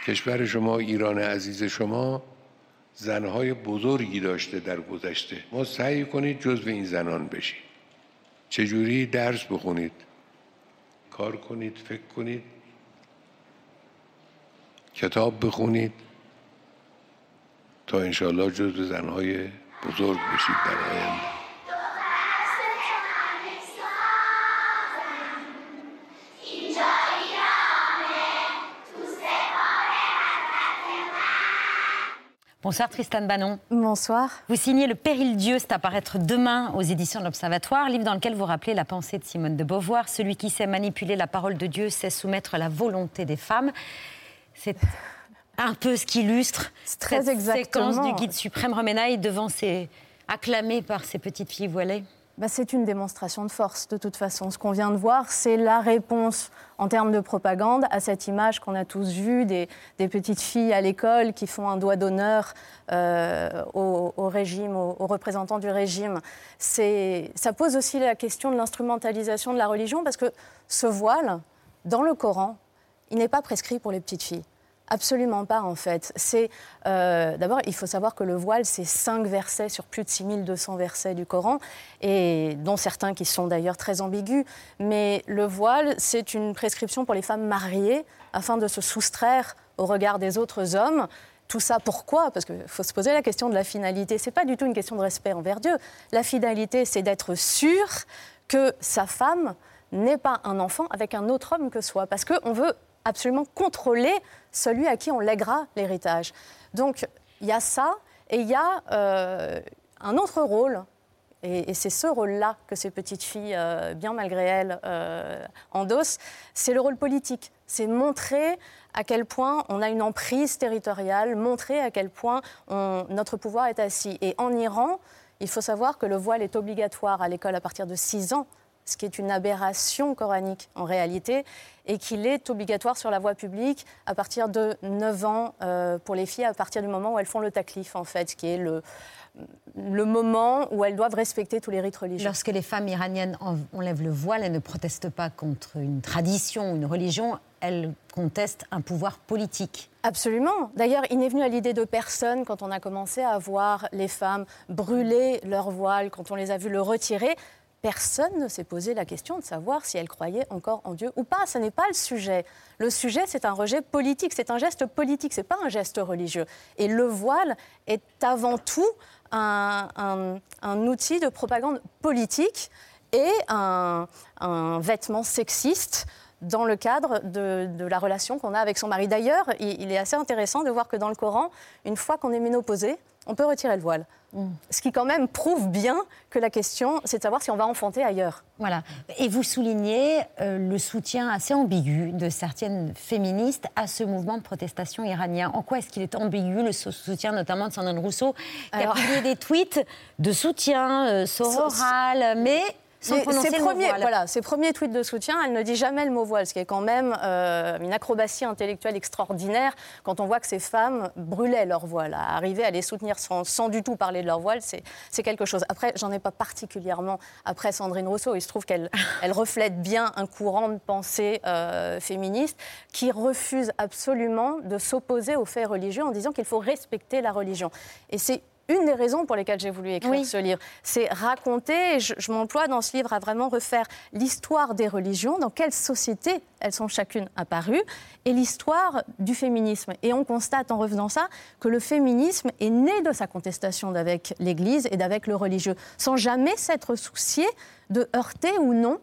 کشور شما ایران عزیز شما زنهای بزرگی داشته در گذشته. ما سعی کنید جزو این زنان بشید. چجوری درس بخونید؟ کار کنید فکر کنید. کتاب بخونید. تا انشالله جز زنهای بزرگ بشید در آینده Bonsoir Tristan Bannon. Bonsoir. Vous signez Le Péril Dieu, c'est à paraître demain aux éditions de l'Observatoire, livre dans lequel vous rappelez la pensée de Simone de Beauvoir. Celui qui sait manipuler la parole de Dieu sait soumettre la volonté des femmes. C'est un peu ce qui illustre très cette séquence du guide suprême Romenaille devant ses acclamé par ces petites filles voilées bah, c'est une démonstration de force, de toute façon. Ce qu'on vient de voir, c'est la réponse en termes de propagande à cette image qu'on a tous vue des, petites filles à l'école qui font un doigt d'honneur euh, au, régime, aux, aux, représentants du régime. Ça pose aussi la question de l'instrumentalisation de la religion parce que ce voile, dans le Coran, il n'est pas prescrit pour les petites filles. Absolument pas, en fait. C'est euh, D'abord, il faut savoir que le voile, c'est cinq versets sur plus de 6200 versets du Coran, et dont certains qui sont d'ailleurs très ambigus. Mais le voile, c'est une prescription pour les femmes mariées, afin de se soustraire au regard des autres hommes. Tout ça, pourquoi? Parce qu'il faut se poser la question de la finalité. Ce n'est pas du tout une question de respect envers Dieu. La finalité, c'est d'être sûr que sa femme n'est pas un enfant avec un autre homme que soi. Parce qu'on veut absolument contrôler celui à qui on lèguera l'héritage. Donc il y a ça, et il y a euh, un autre rôle Et, c'est ce rôle-là que ces petites filles, euh, bien malgré elles, euh, endossent. C'est le rôle politique. C'est montrer à quel point on a une emprise territoriale, montrer à quel point notre pouvoir est assis. Et en Iran, il faut savoir que le voile est obligatoire à l'école à partir de 6 ans, ce qui est une aberration coranique en réalité, et qu'il est obligatoire sur la voie publique à partir de 9 ans euh, pour les filles, à partir du moment où elles font le taklif, en fait, qui est le, le moment où elles doivent respecter tous les rites religieux. Lorsque les femmes iraniennes en- enlèvent le voile, elles ne protestent pas contre une tradition, une religion, elles contestent un pouvoir politique. Absolument. D'ailleurs, il n'est venu à l'idée de personne quand on a commencé à voir les femmes brûler leur voile, quand on les a vues le retirer. Personne ne s'est posé la question de savoir si elles croyaient encore en Dieu ou pas. Ce n'est pas le sujet. Le sujet, c'est un rejet politique, c'est un geste politique, ce n'est pas un geste religieux. Et le voile est avant tout un, outil de propagande politique et un, vêtement sexiste dans le cadre de, la relation qu'on a avec son mari. D'ailleurs, il, il est assez intéressant de voir que dans le Coran, une fois qu'on est ménopausé, on peut retirer le voile. Ce qui quand même prouve bien que la question, c'est de savoir si on va enfanter ailleurs. Voilà. Et vous soulignez euh, le soutien assez ambigu de certaines féministes à ce mouvement de protestation iranien. En quoi est-ce qu'il est ambigu, le so- soutien notamment de Sandrine Rousseau, qui Alors- a publié des tweets de soutien euh, sororal, mais sans prononcer ses le mot premiers, voile. voilà, ses premiers tweets de soutien, elle ne dit jamais le mot voile, ce qui est quand même euh, une acrobatie intellectuelle extraordinaire quand on voit que ces femmes brûlaient leur voile. À arriver à les soutenir sans, sans du tout parler de leur voile, c'est c'est quelque chose. Après, j'en ai pas particulièrement après Sandrine Rousseau. Il se trouve qu'elle elle reflète bien un courant de pensée euh, féministe qui refuse absolument de s'opposer aux faits religieux en disant qu'il faut respecter la religion. Et c'est une des raisons pour lesquelles j'ai voulu écrire Oui. ce livre, c'est raconter, et je, je m'emploie dans ce livre à vraiment refaire l'histoire des religions, dans quelle société elles sont chacune apparues, et l'histoire du féminisme. Et on constate en revenant ça que le féminisme est né de sa contestation d'avec l'Église et d'avec le religieux, sans jamais s'être soucié de heurter ou non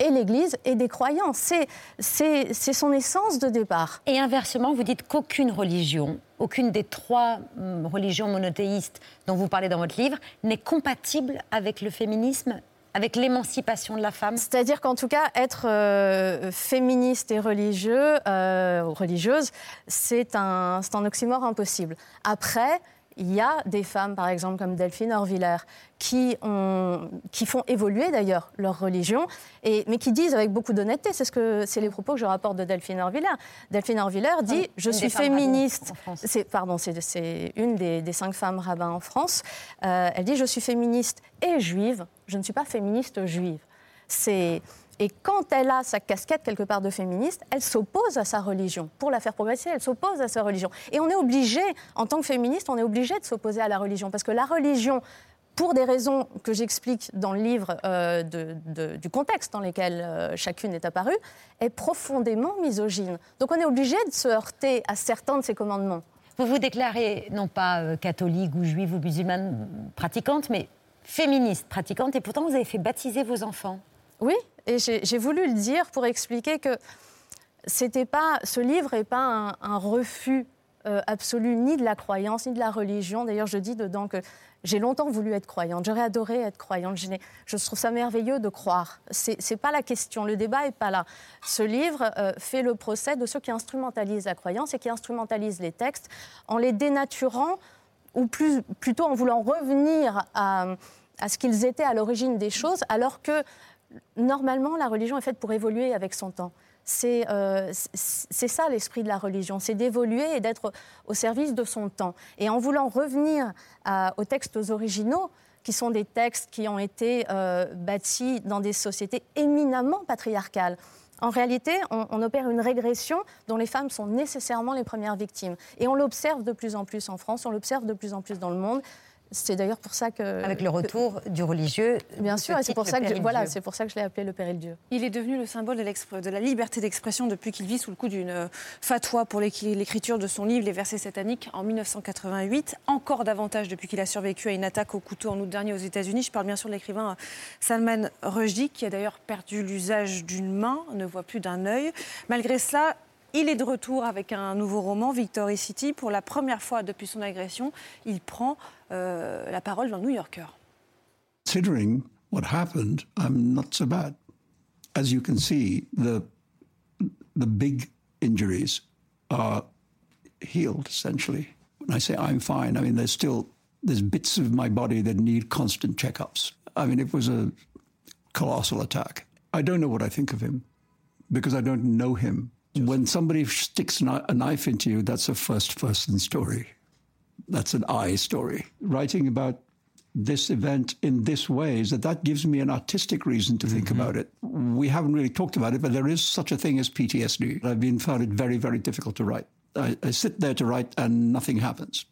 et l'Église et des croyants. C'est- C'est c'est son essence de départ. Et inversement, vous dites qu'aucune religion, aucune des trois hum, religions monothéistes dont vous parlez dans votre livre, n'est compatible avec le féminisme, avec l'émancipation de la femme? C'est-à-dire qu'en tout cas, être euh, féministe et religieux, euh, ou religieuse, c'est un, c'est un oxymore impossible. Après, il y a des femmes, par exemple, comme Delphine Orviller, qui, ont, qui font évoluer d'ailleurs leur religion, et, mais qui disent avec beaucoup d'honnêteté, c'est ce que, les propos que je rapporte de Delphine Orviller. Delphine Orviller dit Je suis féministe. C'est, pardon, c'est, c'est une des, des cinq femmes rabbins en France. Euh, elle dit Je suis féministe et juive, je ne suis pas féministe juive. C'est et quand elle a sa casquette quelque part de féministe, elle s'oppose à sa religion. Pour la faire progresser, elle s'oppose à sa religion. Et on est obligé, en tant que féministe, on est obligé de s'opposer à la religion parce que la religion pour des raisons que j'explique dans le livre euh, du contexte dans lequel euh, chacune est apparue, est profondément misogyne. Donc on est obligé de se heurter à certains de ses commandements. Vous vous déclarez non pas euh, catholique ou juive ou musulmane pratiquante, mais féministe pratiquante, et pourtant vous avez fait baptiser vos enfants. Oui, et j'ai voulu le dire pour expliquer que c'était pas, ce livre n'est pas un, refus euh, absolu ni de la croyance ni de la religion. D'ailleurs, je dis dedans que j'ai longtemps voulu être croyante. J'aurais adoré être croyante. Je, trouve ça merveilleux de croire. C'est c'est pas la question. Le débat est pas là. Ce livre euh, fait le procès de ceux qui instrumentalisent la croyance et qui instrumentalisent les textes en les dénaturant ou plus, plutôt en voulant revenir à ce qu'ils étaient à l'origine des choses, alors que normalement la religion est faite pour évoluer avec son temps. C'est euh, c'est- ça l'esprit de la religion, c'est d'évoluer et d'être au service de son temps. Et en voulant revenir à- aux textes originaux, qui sont des textes qui ont été euh, bâtis dans des sociétés éminemment patriarcales, en réalité, on opère une régression dont les femmes sont nécessairement les premières victimes. Et on l'observe de plus en plus en France, on l'observe de plus en plus dans le monde. C'est d'ailleurs pour ça que... Avec le retour du religieux. Bien sûr, et c'est pour, ça que je, voilà, pour ça que je l'ai appelé le péril Dieu. Il est devenu le symbole de, la liberté d'expression depuis qu'il vit sous le coup d'une euh, fatwa pour l'écriture de son livre Les versets sataniques en 1988. Encore davantage depuis qu'il a survécu à une attaque au couteau en août dernier aux États-Unis. Je parle bien sûr de l'écrivain euh, Salman Rushdie qui a d'ailleurs perdu l'usage d'une main, ne voit plus d'un œil. Malgré cela, il est de retour avec un nouveau roman, Victory City. Pour la première fois depuis son agression, il prend euh, la parole dans le New Yorker. considering what happened, I'm not so bad. As you can see, the the big injuries are healed essentially. When I say I'm fine, I mean there's still there's bits of my body that need constant checkups. I mean it was a colossal attack. I don't know what I think of him because I don't know him. When somebody sticks a knife into you, that's a first person story. That's an I story. Writing about this event in this way is that that gives me an artistic reason to think about it. We haven't really talked about it, but there is such a thing as PTSD. I've been found it very, very difficult to write. I, I sit there to write and nothing happens.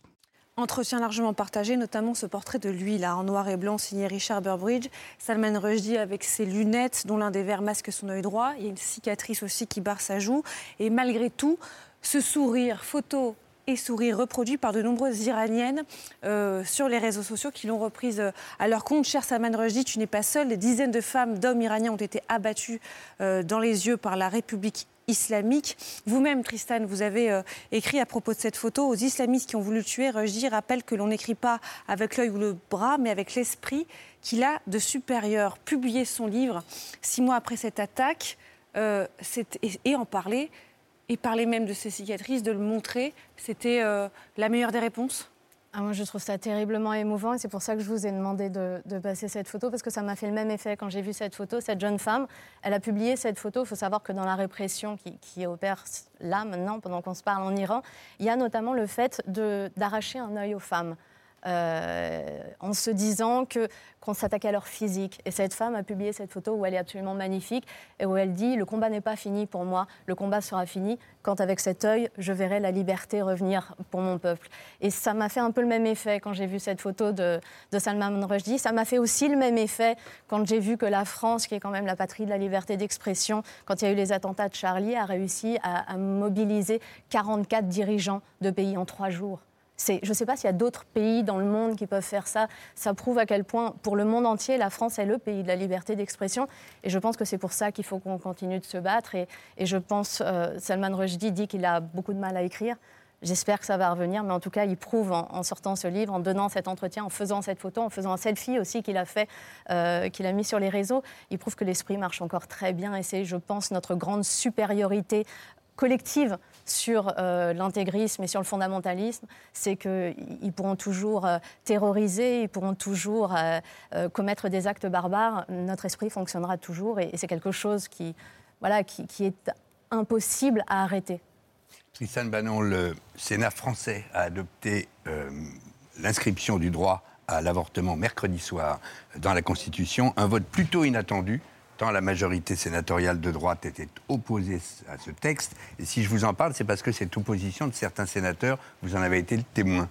Entretien largement partagé, notamment ce portrait de lui, là, en noir et blanc, signé Richard Burbridge. Salman Rushdie avec ses lunettes, dont l'un des verres masque son œil droit. Il y a une cicatrice aussi qui barre sa joue. Et malgré tout, ce sourire, photo et sourire reproduit par de nombreuses Iraniennes euh, sur les réseaux sociaux qui l'ont reprise euh, à leur compte. Cher Salman Rushdie, tu n'es pas seul. Des dizaines de femmes, d'hommes iraniens ont été abattus euh, dans les yeux par la République islamique. Vous-même, Tristan, vous avez écrit à propos de cette photo aux islamistes qui ont voulu le tuer. Rushdie rappelle que l'on n'écrit pas avec l'œil ou le bras, mais avec l'esprit qu'il a de supérieur. Publier son livre six mois après cette attaque et, et en parler, et parler même de ses cicatrices, de le montrer, c'était euh, la meilleure des réponses Ah, moi, je trouve ça terriblement émouvant et c'est pour ça que je vous ai demandé de, passer cette photo parce que ça m'a fait le même effet quand j'ai vu cette photo. Cette jeune femme, elle a publié cette photo. Il faut savoir que dans la répression qui, qui opère là, maintenant, pendant qu'on se parle en Iran, il y a notamment le fait d'arracher un œil aux femmes. Euh, en se disant que qu'on s'attaquait à leur physique. Et cette femme a publié cette photo où elle est absolument magnifique et où elle dit le combat n'est pas fini pour moi, le combat sera fini quand avec cet œil je verrai la liberté revenir pour mon peuple. Et ça m'a fait un peu le même effet quand j'ai vu cette photo de, de Salman Rushdie. Ça m'a fait aussi le même effet quand j'ai vu que la France, qui est quand même la patrie de la liberté d'expression, quand il y a eu les attentats de Charlie, a réussi à, à mobiliser 44 dirigeants de pays en trois jours. Je ne sais pas s'il y a d'autres pays dans le monde qui peuvent faire ça. Ça prouve à quel point, pour le monde entier, la France est le pays de la liberté d'expression. Et je pense que c'est pour ça qu'il faut qu'on continue de se battre. Et, je pense, euh, Salman Rushdie dit qu'il a beaucoup de mal à écrire. J'espère que ça va revenir, mais en tout cas, il prouve en, en sortant ce livre, en donnant cet entretien, en faisant cette photo, en faisant un selfie aussi qu'il a fait, euh, qu'il a mis sur les réseaux. Il prouve que l'esprit marche encore très bien et c'est, je pense, notre grande supériorité collective sur euh, l'intégrisme et sur le fondamentalisme, c'est qu'ils pourront toujours euh, terroriser, ils pourront toujours euh, commettre des actes barbares. Notre esprit fonctionnera toujours et, c'est quelque chose qui, voilà, qui, est impossible à arrêter. Tristan Bannon, le Sénat français a adopté l'inscription du droit à l'avortement mercredi soir dans la Constitution, un vote plutôt inattendu, la majorité sénatoriale de droite était opposée à ce texte. Et si je vous en parle, c'est parce que cette opposition de certains sénateurs, vous en avez été le témoin.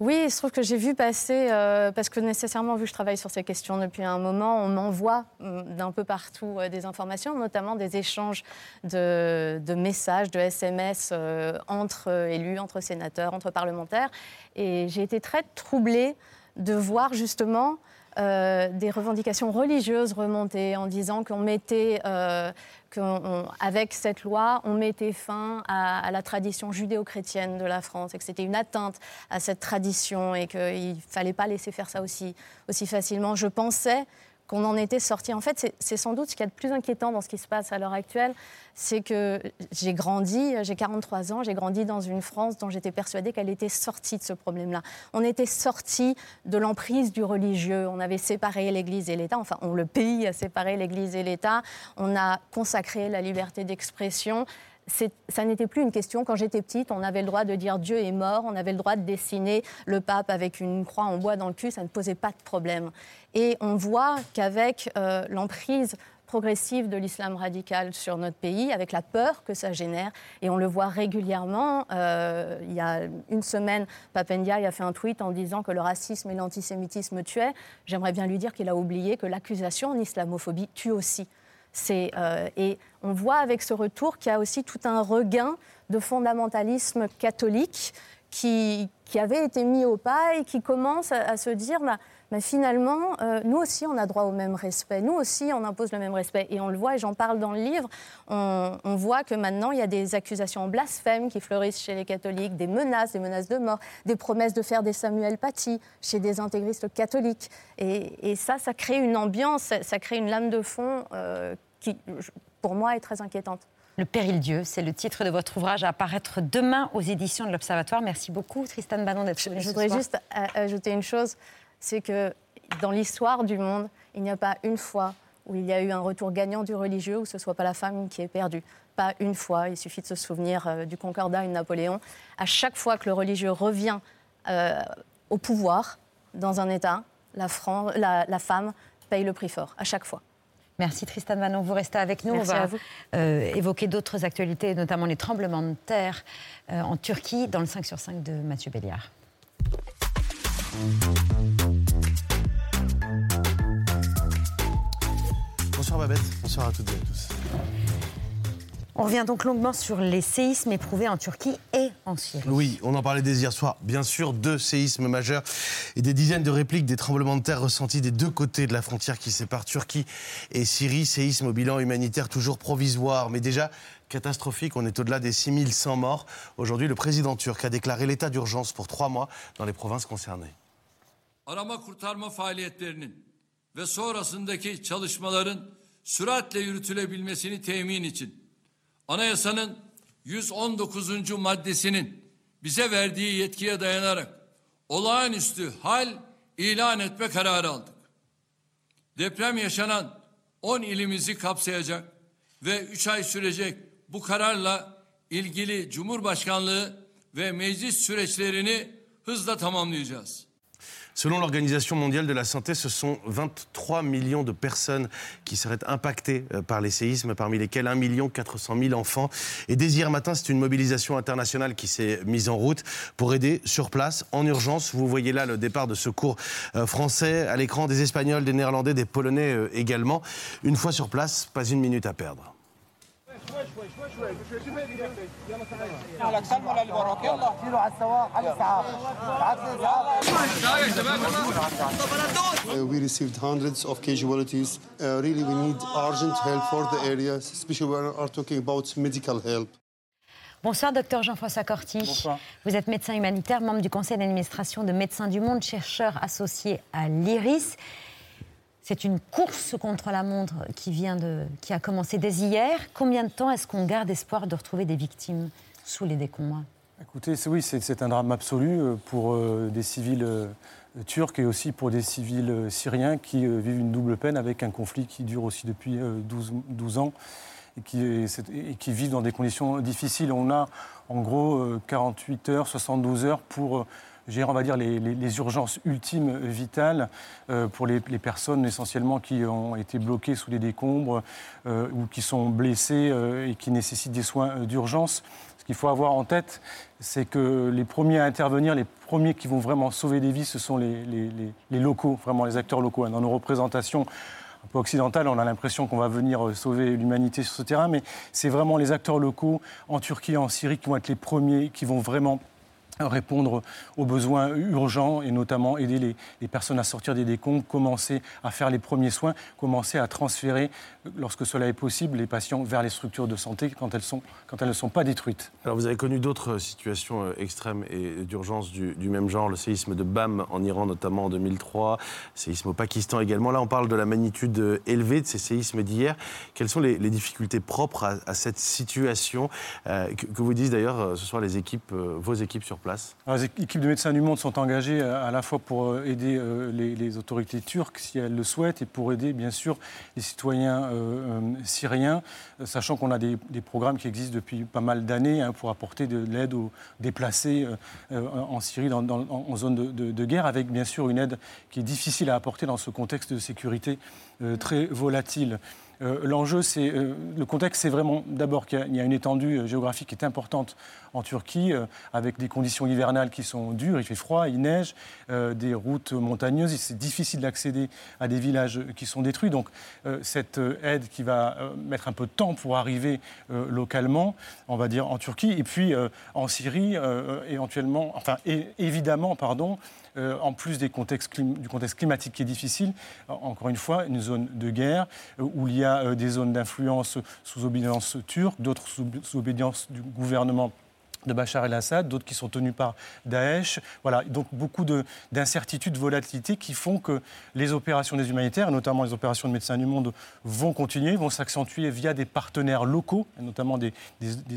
Oui, il se trouve que j'ai vu passer, euh, parce que nécessairement, vu que je travaille sur ces questions depuis un moment, on m'envoie hum, d'un peu partout euh, des informations, notamment des échanges de, messages, de SMS euh, entre élus, entre sénateurs, entre parlementaires. Et j'ai été très troublée de voir justement euh, des revendications religieuses remonter en disant qu'on mettait, euh, avec cette loi, on mettait fin à, à la tradition judéo-chrétienne de la France et que c'était une atteinte à cette tradition et qu'il ne fallait pas laisser faire ça aussi, aussi facilement. Je pensais qu'on en était sorti. En fait, c'est- sans doute ce qu'il y a de plus inquiétant dans ce qui se passe à l'heure actuelle, c'est que j'ai grandi, j'ai 43 ans, j'ai grandi dans une France dont j'étais persuadée qu'elle était sortie de ce problème-là. On était sorti de l'emprise du religieux, on avait séparé l'Église et l'État, enfin, on, le pays a séparé l'Église et l'État, on a consacré la liberté d'expression. Ça n'était plus une question. Quand j'étais petite, on avait le droit de dire Dieu est mort, on avait le droit de dessiner le pape avec une croix en bois dans le cul, ça ne posait pas de problème. Et on voit qu'avec euh, l'emprise progressive de l'islam radical sur notre pays, avec la peur que ça génère, et on le voit régulièrement. euh, il y a une semaine, Papendiaï a fait un tweet en disant que le racisme et l'antisémitisme tuaient. J'aimerais bien lui dire qu'il a oublié que l'accusation en islamophobie tue aussi. Euh, et on voit avec ce retour qu'il y a aussi tout un regain de fondamentalisme catholique qui, avait été mis au pas et qui commence à, à se dire bah, mais finalement, euh, nous aussi, on a droit au même respect. Nous aussi, on impose le même respect. Et on le voit, et j'en parle dans le livre, on, on voit que maintenant, il y a des accusations en blasphème qui fleurissent chez les catholiques, des menaces, des menaces de mort, des promesses de faire des Samuel Paty chez des intégristes catholiques. Et, et ça, ça crée une ambiance, ça, ça crée une lame de fond euh, qui, pour moi, est très inquiétante. Le péril Dieu, c'est le titre de votre ouvrage à apparaître demain aux éditions de l'Observatoire. Merci beaucoup, Tristan Bannon, d'être venu Je voudrais juste a- ajouter une chose, c'est que dans l'histoire du monde, il n'y a pas une fois où il y a eu un retour gagnant du religieux où ce soit pas la femme qui est perdue. Pas une fois. Il suffit de se souvenir euh, du Concordat et de Napoléon. À chaque fois que le religieux revient euh, au pouvoir dans un État, la, Fran- la- la femme paye le prix fort. À chaque fois. Merci Tristan Manon, vous restez avec nous. Merci On va à vous. euh, évoquer d'autres actualités, notamment les tremblements de terre euh, en Turquie, dans le 5 sur 5 de Mathieu Béliard. Bonsoir Babette, bonsoir à toutes et à tous. On revient donc longuement sur les séismes éprouvés en Turquie et en Syrie. Oui, on en parlait dès hier soir. Bien sûr, deux séismes majeurs et des dizaines de répliques des tremblements de terre ressentis des deux côtés de la frontière qui sépare Turquie et Syrie. Séisme au bilan humanitaire toujours provisoire, mais déjà catastrophique. On est au-delà des 6100 morts. Aujourd'hui, le président turc a déclaré l'état d'urgence pour trois mois dans les provinces concernées. arama kurtarma faaliyetlerinin ve sonrasındaki çalışmaların süratle yürütülebilmesini temin için anayasanın 119. maddesinin bize verdiği yetkiye dayanarak olağanüstü hal ilan etme kararı aldık. Deprem yaşanan 10 ilimizi kapsayacak ve 3 ay sürecek bu kararla ilgili Cumhurbaşkanlığı ve meclis süreçlerini hızla tamamlayacağız. Selon l'Organisation mondiale de la santé, ce sont 23 millions de personnes qui seraient impactées euh, par les séismes, parmi lesquelles 1 million 400 000 enfants. Et dès hier matin, c'est une mobilisation internationale qui s'est mise en route pour aider sur place, en urgence. Vous voyez là le départ de secours euh, français, à l'écran des Espagnols, des Néerlandais, des Polonais euh, également. Une fois sur place, pas une minute à perdre. Uh, we received hundreds of casualties. Uh, really, we need urgent help for the area, especially when we are talking about medical help. Bonsoir, docteur Jean-François Corti. Vous êtes médecin humanitaire, membre du conseil d'administration de Médecins du Monde, chercheur associé à l'IRIS. C'est une course contre la montre qui, vient de, qui a commencé dès hier. Combien de temps est-ce qu'on garde espoir de retrouver des victimes sous les décombres? Écoutez, oui, c'est un drame absolu euh, pour euh, des civils euh, turcs et aussi pour des civils syriens qui vivent une double peine avec un conflit qui dure aussi depuis euh, 12, 12 ans et qui, et qui vivent dans des conditions difficiles. On a en gros euh, 48 heures, 72 heures pour gérer, on va dire, les, urgences ultimes vitales euh, pour les, personnes essentiellement qui ont été bloquées sous les décombres euh, ou qui sont blessées euh, et qui nécessitent des soins euh, d'urgence. Ce qu'il faut avoir en tête, c'est que les premiers à intervenir, les premiers qui vont vraiment sauver des vies, ce sont les, locaux, vraiment les acteurs locaux. Dans nos représentations un peu occidentales, on a l'impression qu'on va venir euh, sauver l'humanité sur ce terrain, mais c'est vraiment les acteurs locaux en Turquie et en Syrie qui vont être les premiers, qui vont vraiment répondre aux besoins urgents et notamment aider les, personnes à sortir des décombres, commencer à faire les premiers soins, commencer à transférer, lorsque cela est possible, les patients vers les structures de santé quand elles, sont, quand elles ne sont pas détruites. Alors vous avez connu d'autres situations euh, extrêmes et d'urgence du, du même genre, le séisme de Bam en Iran notamment en 2003, séisme au Pakistan également. Là on parle de la magnitude euh, élevée de ces séismes d'hier. Quelles sont les, les difficultés propres à, à cette situation euh, que, que vous disent d'ailleurs euh, ce soir les équipes, euh, vos équipes sur place? Alors, les équipes de médecins du monde sont engagées à, à la fois pour euh, aider euh, les, les autorités turques si elles le souhaitent et pour aider bien sûr les citoyens euh, euh, syriens, euh, sachant qu'on a des, programmes qui existent depuis pas mal d'années hein, pour apporter de l'aide aux déplacés euh, euh, en Syrie en, zone de, guerre, avec bien sûr une aide qui est difficile à apporter dans ce contexte de sécurité euh, très volatile. Euh, L'enjeu, c'est euh, le contexte, c'est vraiment d'abord qu'il y a- une étendue euh, géographique qui est importante en Turquie, avec des conditions hivernales qui sont dures, il fait froid, il neige, des routes montagneuses, c'est difficile d'accéder à des villages qui sont détruits. Donc cette aide qui va mettre un peu de temps pour arriver localement, on va dire en Turquie, et puis en Syrie, éventuellement, enfin évidemment, pardon, euh, en plus du contexte climatique qui est difficile, en- encore une fois, une zone de guerre euh, où il y a euh, des zones d'influence sous obédience turque, d'autres sous, obédience du gouvernement de Bachar el-Assad, d'autres qui sont tenus par Daesh. Voilà, donc beaucoup de- d'incertitudes, de volatilité qui font que les opérations des humanitaires, notamment les opérations de Médecins du Monde, vont continuer, vont s'accentuer via des partenaires locaux, notamment des,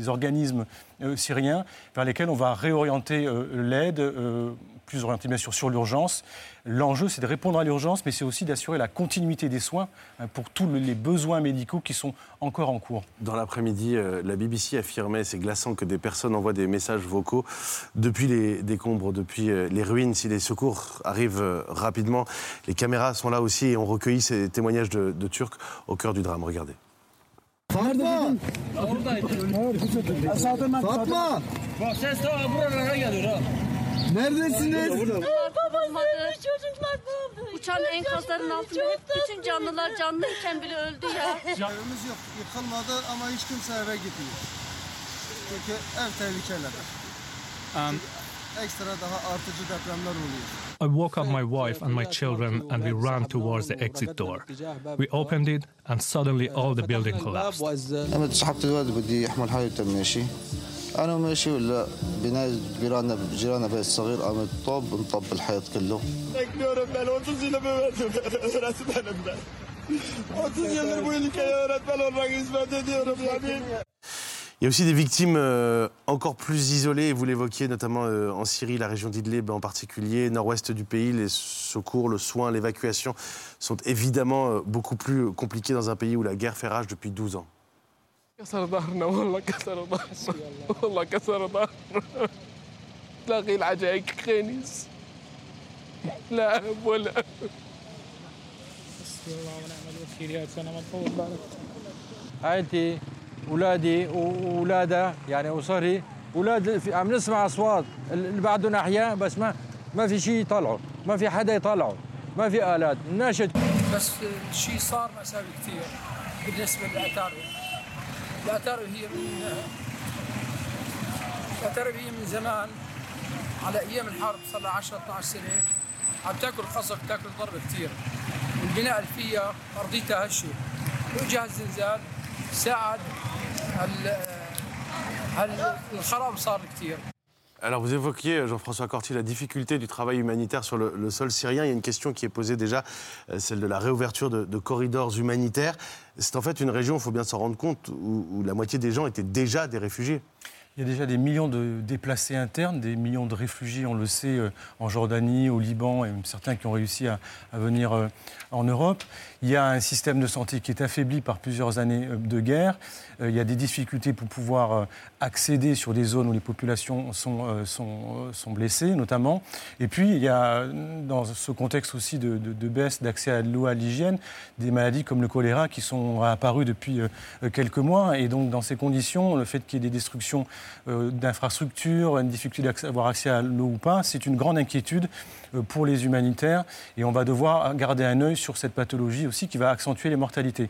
organismes syriens, vers lesquels on va réorienter euh, l'aide, euh, plus orientée bien sûr sur l'urgence. L'enjeu, c'est de répondre à l'urgence, mais c'est aussi d'assurer la continuité des soins pour tous le- les besoins médicaux qui sont encore en cours. Dans l'après-midi, euh, la BBC affirmait, c'est glaçant, que des personnes envoient des messages vocaux depuis les décombres, depuis euh, les ruines. Si les secours arrivent euh, rapidement, les caméras sont là aussi et ont recueilli ces témoignages de, de Turcs au cœur du drame. Regardez. Fatma! Fatma! Neredesiniz? Babamları, çocuklar Uçan enkazların altında hep bütün canlılar canlıyken bile öldü ya. Evimiz yok, yıkılmadı ama hiç kimse eve gitmiyor. Çünkü ev tehlikeli. Ekstra daha artıcı depremler oluyor. I woke up my wife and my children and we ran towards the exit door. We opened it and suddenly all the building collapsed. أنا سحبت الواد بدي أحمل حالي ماشي أنا ماشي ولا بناء جيراننا جيراننا بيت صغير قامت طب انطب الحيط كله Bekliyorum 30 yılı verdim öğretmenim. 30 yıldır bu ülkeye öğretmen olarak hizmet ediyorum yani. Il y a aussi des victimes euh, encore plus isolées, et vous l'évoquiez notamment euh, en Syrie, la région d'Idlib en particulier, nord-ouest du pays. Les secours, le soin, l'évacuation sont évidemment euh, beaucoup plus compliqués dans un pays où la guerre fait rage depuis 12 ans. أولادي وأولاده يعني اسري أولاد عم نسمع أصوات. اللي بعدهم أحياء بس ما ما في شيء يطلعوا. ما في حدا يطلعوا. ما في آلات. ناشد بس الشيء صار مأساوي كثير بالنسبة للاتاري الأتاري هي من الأتاري هي من زمان على أيام الحرب صار لها 10 12 سنة عم تأكل خصق تأكل ضرب كثير. البناء اللي فيها أرضيتها هشه واجى الزلزال ساعد. Alors vous évoquiez, Jean-François Corti, la difficulté du travail humanitaire sur le, le sol syrien. Il y a une question qui est posée déjà, euh, celle de la réouverture de, de corridors humanitaires. C'est en fait une région, il faut bien s'en rendre compte, où, où la moitié des gens étaient déjà des réfugiés. Il y a déjà des millions de déplacés internes, des millions de réfugiés, on le sait, euh, en Jordanie, au Liban, et même certains qui ont réussi à, à venir euh, en Europe. Il y a un système de santé qui est affaibli par plusieurs années euh, de guerre. Euh, Il y a des difficultés pour pouvoir euh, accéder sur des zones où les populations sont, sont, blessées, notamment. Et puis, il y a, dans ce contexte aussi de, de- baisse d'accès à l'eau, à l'hygiène, des maladies comme le choléra qui sont apparues depuis quelques mois. Et donc, dans ces conditions, le fait qu'il y ait des destructions d'infrastructures, une difficulté d'avoir accès à l'eau ou pas, c'est une grande inquiétude pour les humanitaires. Et on va devoir garder un œil sur cette pathologie aussi qui va accentuer les mortalités.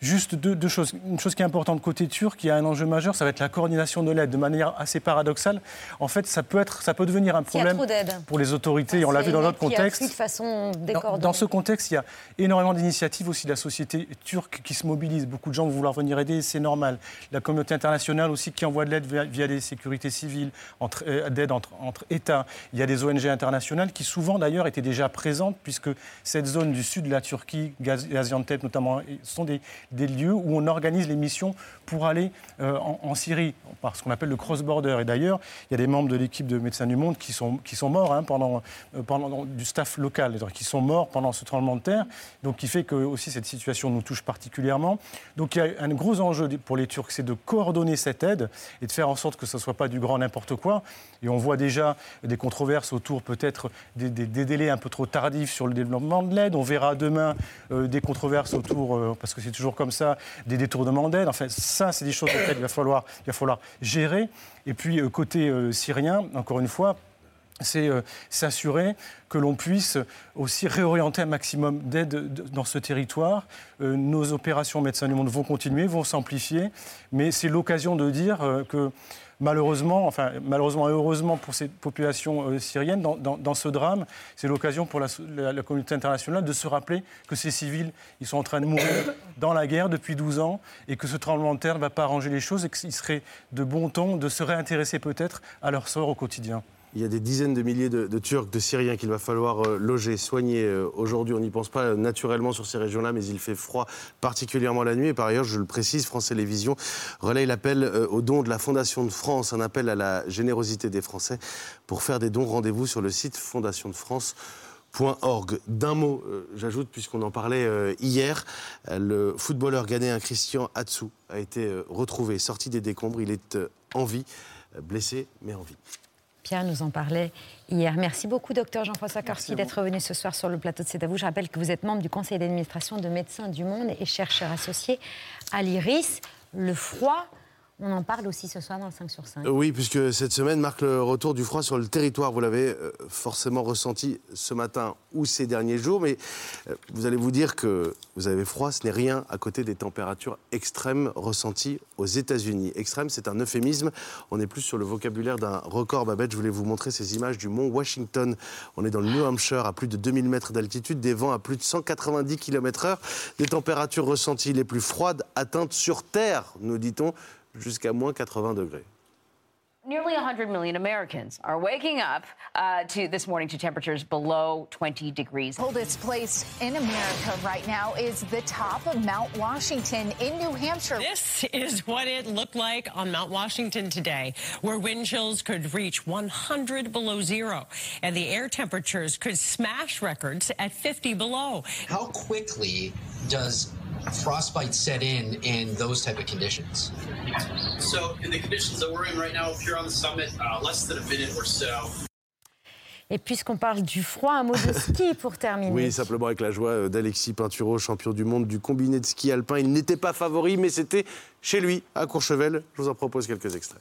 Juste deux, deux choses. Une chose qui est importante côté turc, qui a un enjeu majeur, ça va être la coordination de l'aide de manière assez paradoxale. En fait, ça peut, être, ça peut devenir un problème pour les autorités, et on l'a vu dans a contexte. de façon Dans, dans ce contexte, il y a énormément d'initiatives aussi de la société turque qui se mobilise. Beaucoup de gens vont vouloir venir aider, c'est normal. La communauté internationale aussi qui envoie de l'aide via, via des sécurités civiles, entre, euh, d'aide entre, entre États. Il y a des ONG internationales qui souvent d'ailleurs étaient déjà présentes puisque cette zone du sud de la Turquie, Gaz- Gaziantep notamment, sont des, des lieux où on organise les missions pour aller euh, en, Syrie, par ce qu'on appelle le cross-border. Et d'ailleurs, il y a des membres de l'équipe de Médecins du Monde qui sont, qui sont morts hein, pendant, euh, pendant du staff local, qui sont morts pendant ce tremblement de terre, donc qui fait que aussi cette situation nous touche particulièrement. Donc il y a un gros enjeu pour les Turcs, c'est de coordonner cette aide et de faire en sorte que ce ne soit pas du grand n'importe quoi. Et on voit déjà des controverses autour peut-être des, délais un peu trop tardifs sur le développement de l'aide. On verra demain euh, des controverses autour, parce que c'est toujours comme ça des détournements d'aide. Enfin, ça, c'est des choses auxquelles il va falloir, il va falloir gérer. Et puis, euh, côté euh, syrien, encore une fois, c'est euh, s'assurer que l'on puisse aussi réorienter un maximum d'aide dans ce territoire. Nos opérations Médecins du Monde vont continuer, vont s'amplifier, mais c'est l'occasion de dire que malheureusement, enfin malheureusement et heureusement pour cette population syrienne, dans, ce drame, c'est l'occasion pour la, communauté internationale de se rappeler que ces civils, ils sont en train de mourir dans la guerre depuis 12 ans et que ce tremblement de terre ne va pas arranger les choses et qu'il serait de bon ton de se réintéresser peut-être à leur sort au quotidien. Il y a des dizaines de milliers de, Turcs, de Syriens qu'il va falloir euh, loger, soigner. Euh, Aujourd'hui, on n'y pense pas naturellement sur ces régions-là, mais il fait froid, particulièrement la nuit. Et par ailleurs, je le précise, France Télévisions relaye l'appel euh, aux dons de la Fondation de France, un appel à la générosité des Français. Pour faire des dons, rendez-vous sur le site fondationdefrance.org. D'un mot, euh, j'ajoute, puisqu'on en parlait euh, hier, euh, le footballeur ghanéen Christian Atsu a été euh, retrouvé, sorti des décombres. Il est euh, en vie, blessé, mais en vie. Pierre nous en parlait hier. Merci beaucoup, docteur Jean-François Korski, d'être venu ce soir sur le plateau de C'est à vous. Je rappelle que vous êtes membre du conseil d'administration de Médecins du Monde et chercheur associé à l'IRIS. Le froid, on en parle aussi ce soir dans le 5 sur 5. Oui, puisque cette semaine marque le retour du froid sur le territoire. Vous l'avez euh, forcément ressenti ce matin ou ces derniers jours, mais euh, vous allez vous dire que vous avez froid, ce n'est rien à côté des températures extrêmes ressenties aux États-Unis. Extrême, c'est un euphémisme. On est plus sur le vocabulaire d'un record. Babette, je voulais vous montrer ces images du mont Washington. On est dans le New Hampshire, à plus de 2000 mètres d'altitude, des vents à plus de 190 km/h, des températures ressenties les plus froides atteintes sur Terre, nous dit-on, jusqu'à moins 80 degrés. Nearly 100 million Americans are waking up uh, to this morning to temperatures below 20 degrees. The coldest place in America right now is the top of Mount Washington in New Hampshire. This is what it looked like on Mount Washington today, where wind chills could reach 100 below zero, and the air temperatures could smash records at 50 below. How quickly does frostbite set in in those type of conditions? So, in the conditions that we're in right now, if you're on the summit, uh, less than a minute or so. Et puisqu'on parle du froid, un mot de ski pour terminer. Oui, simplement avec la joie euh, d'Alexis Pinturo, champion du monde du combiné de ski alpin. Il n'était pas favori, mais c'était chez lui, à Courchevel. Je vous en propose quelques extraits.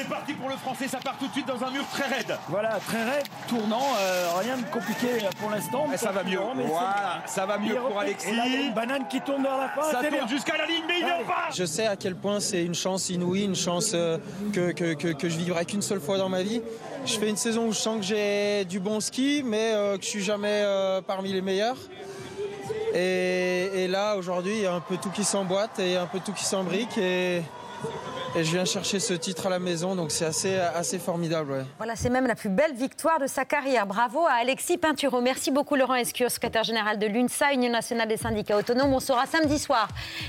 C'est parti pour le français, ça part tout de suite dans un mur très raide. Voilà, très raide, tournant, euh, rien de compliqué pour l'instant. Ça va mieux, voilà, ça va mieux pour Alexis. Là, une banane qui tourne vers la fin. Ça tourne jusqu'à la ligne, mais il n'en pas Je sais à quel point c'est une chance inouïe, une chance euh, que, que, que, que je vivrai qu'une seule fois dans ma vie. Je fais une saison où je sens que j'ai du bon ski, mais euh, que je suis jamais euh, parmi les meilleurs. Et, et là, aujourd'hui, il y a un peu tout qui s'emboîte et un peu tout qui s'embrique. Et, et je viens chercher ce titre à la maison, donc c'est assez, assez formidable. Ouais. Voilà, c'est même la plus belle victoire de sa carrière. Bravo à Alexis Pinturo. Merci beaucoup Laurent Escure, secrétaire général de l'UNSA, Union nationale des syndicats autonomes. On saura samedi soir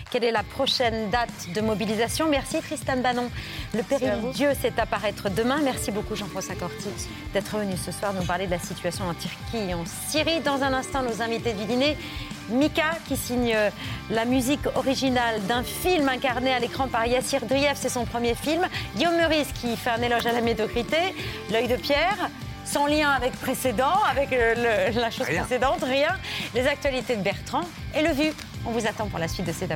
quelle est la prochaine date de mobilisation. Merci Tristan Bannon. Le péril Dieu c'est à paraître demain. Merci beaucoup Jean-François Corti d'être venu ce soir nous parler de la situation en Turquie et en Syrie. Dans un instant, nos invités du dîner. Mika qui signe la musique originale d'un film incarné à l'écran par Yassir Drief, c'est son premier film. Guillaume Meurice qui fait un éloge à la médiocrité. L'œil de Pierre, sans lien avec précédent, avec le, la chose rien. précédente, rien. Les actualités de Bertrand et le vu. On vous attend pour la suite de C'est à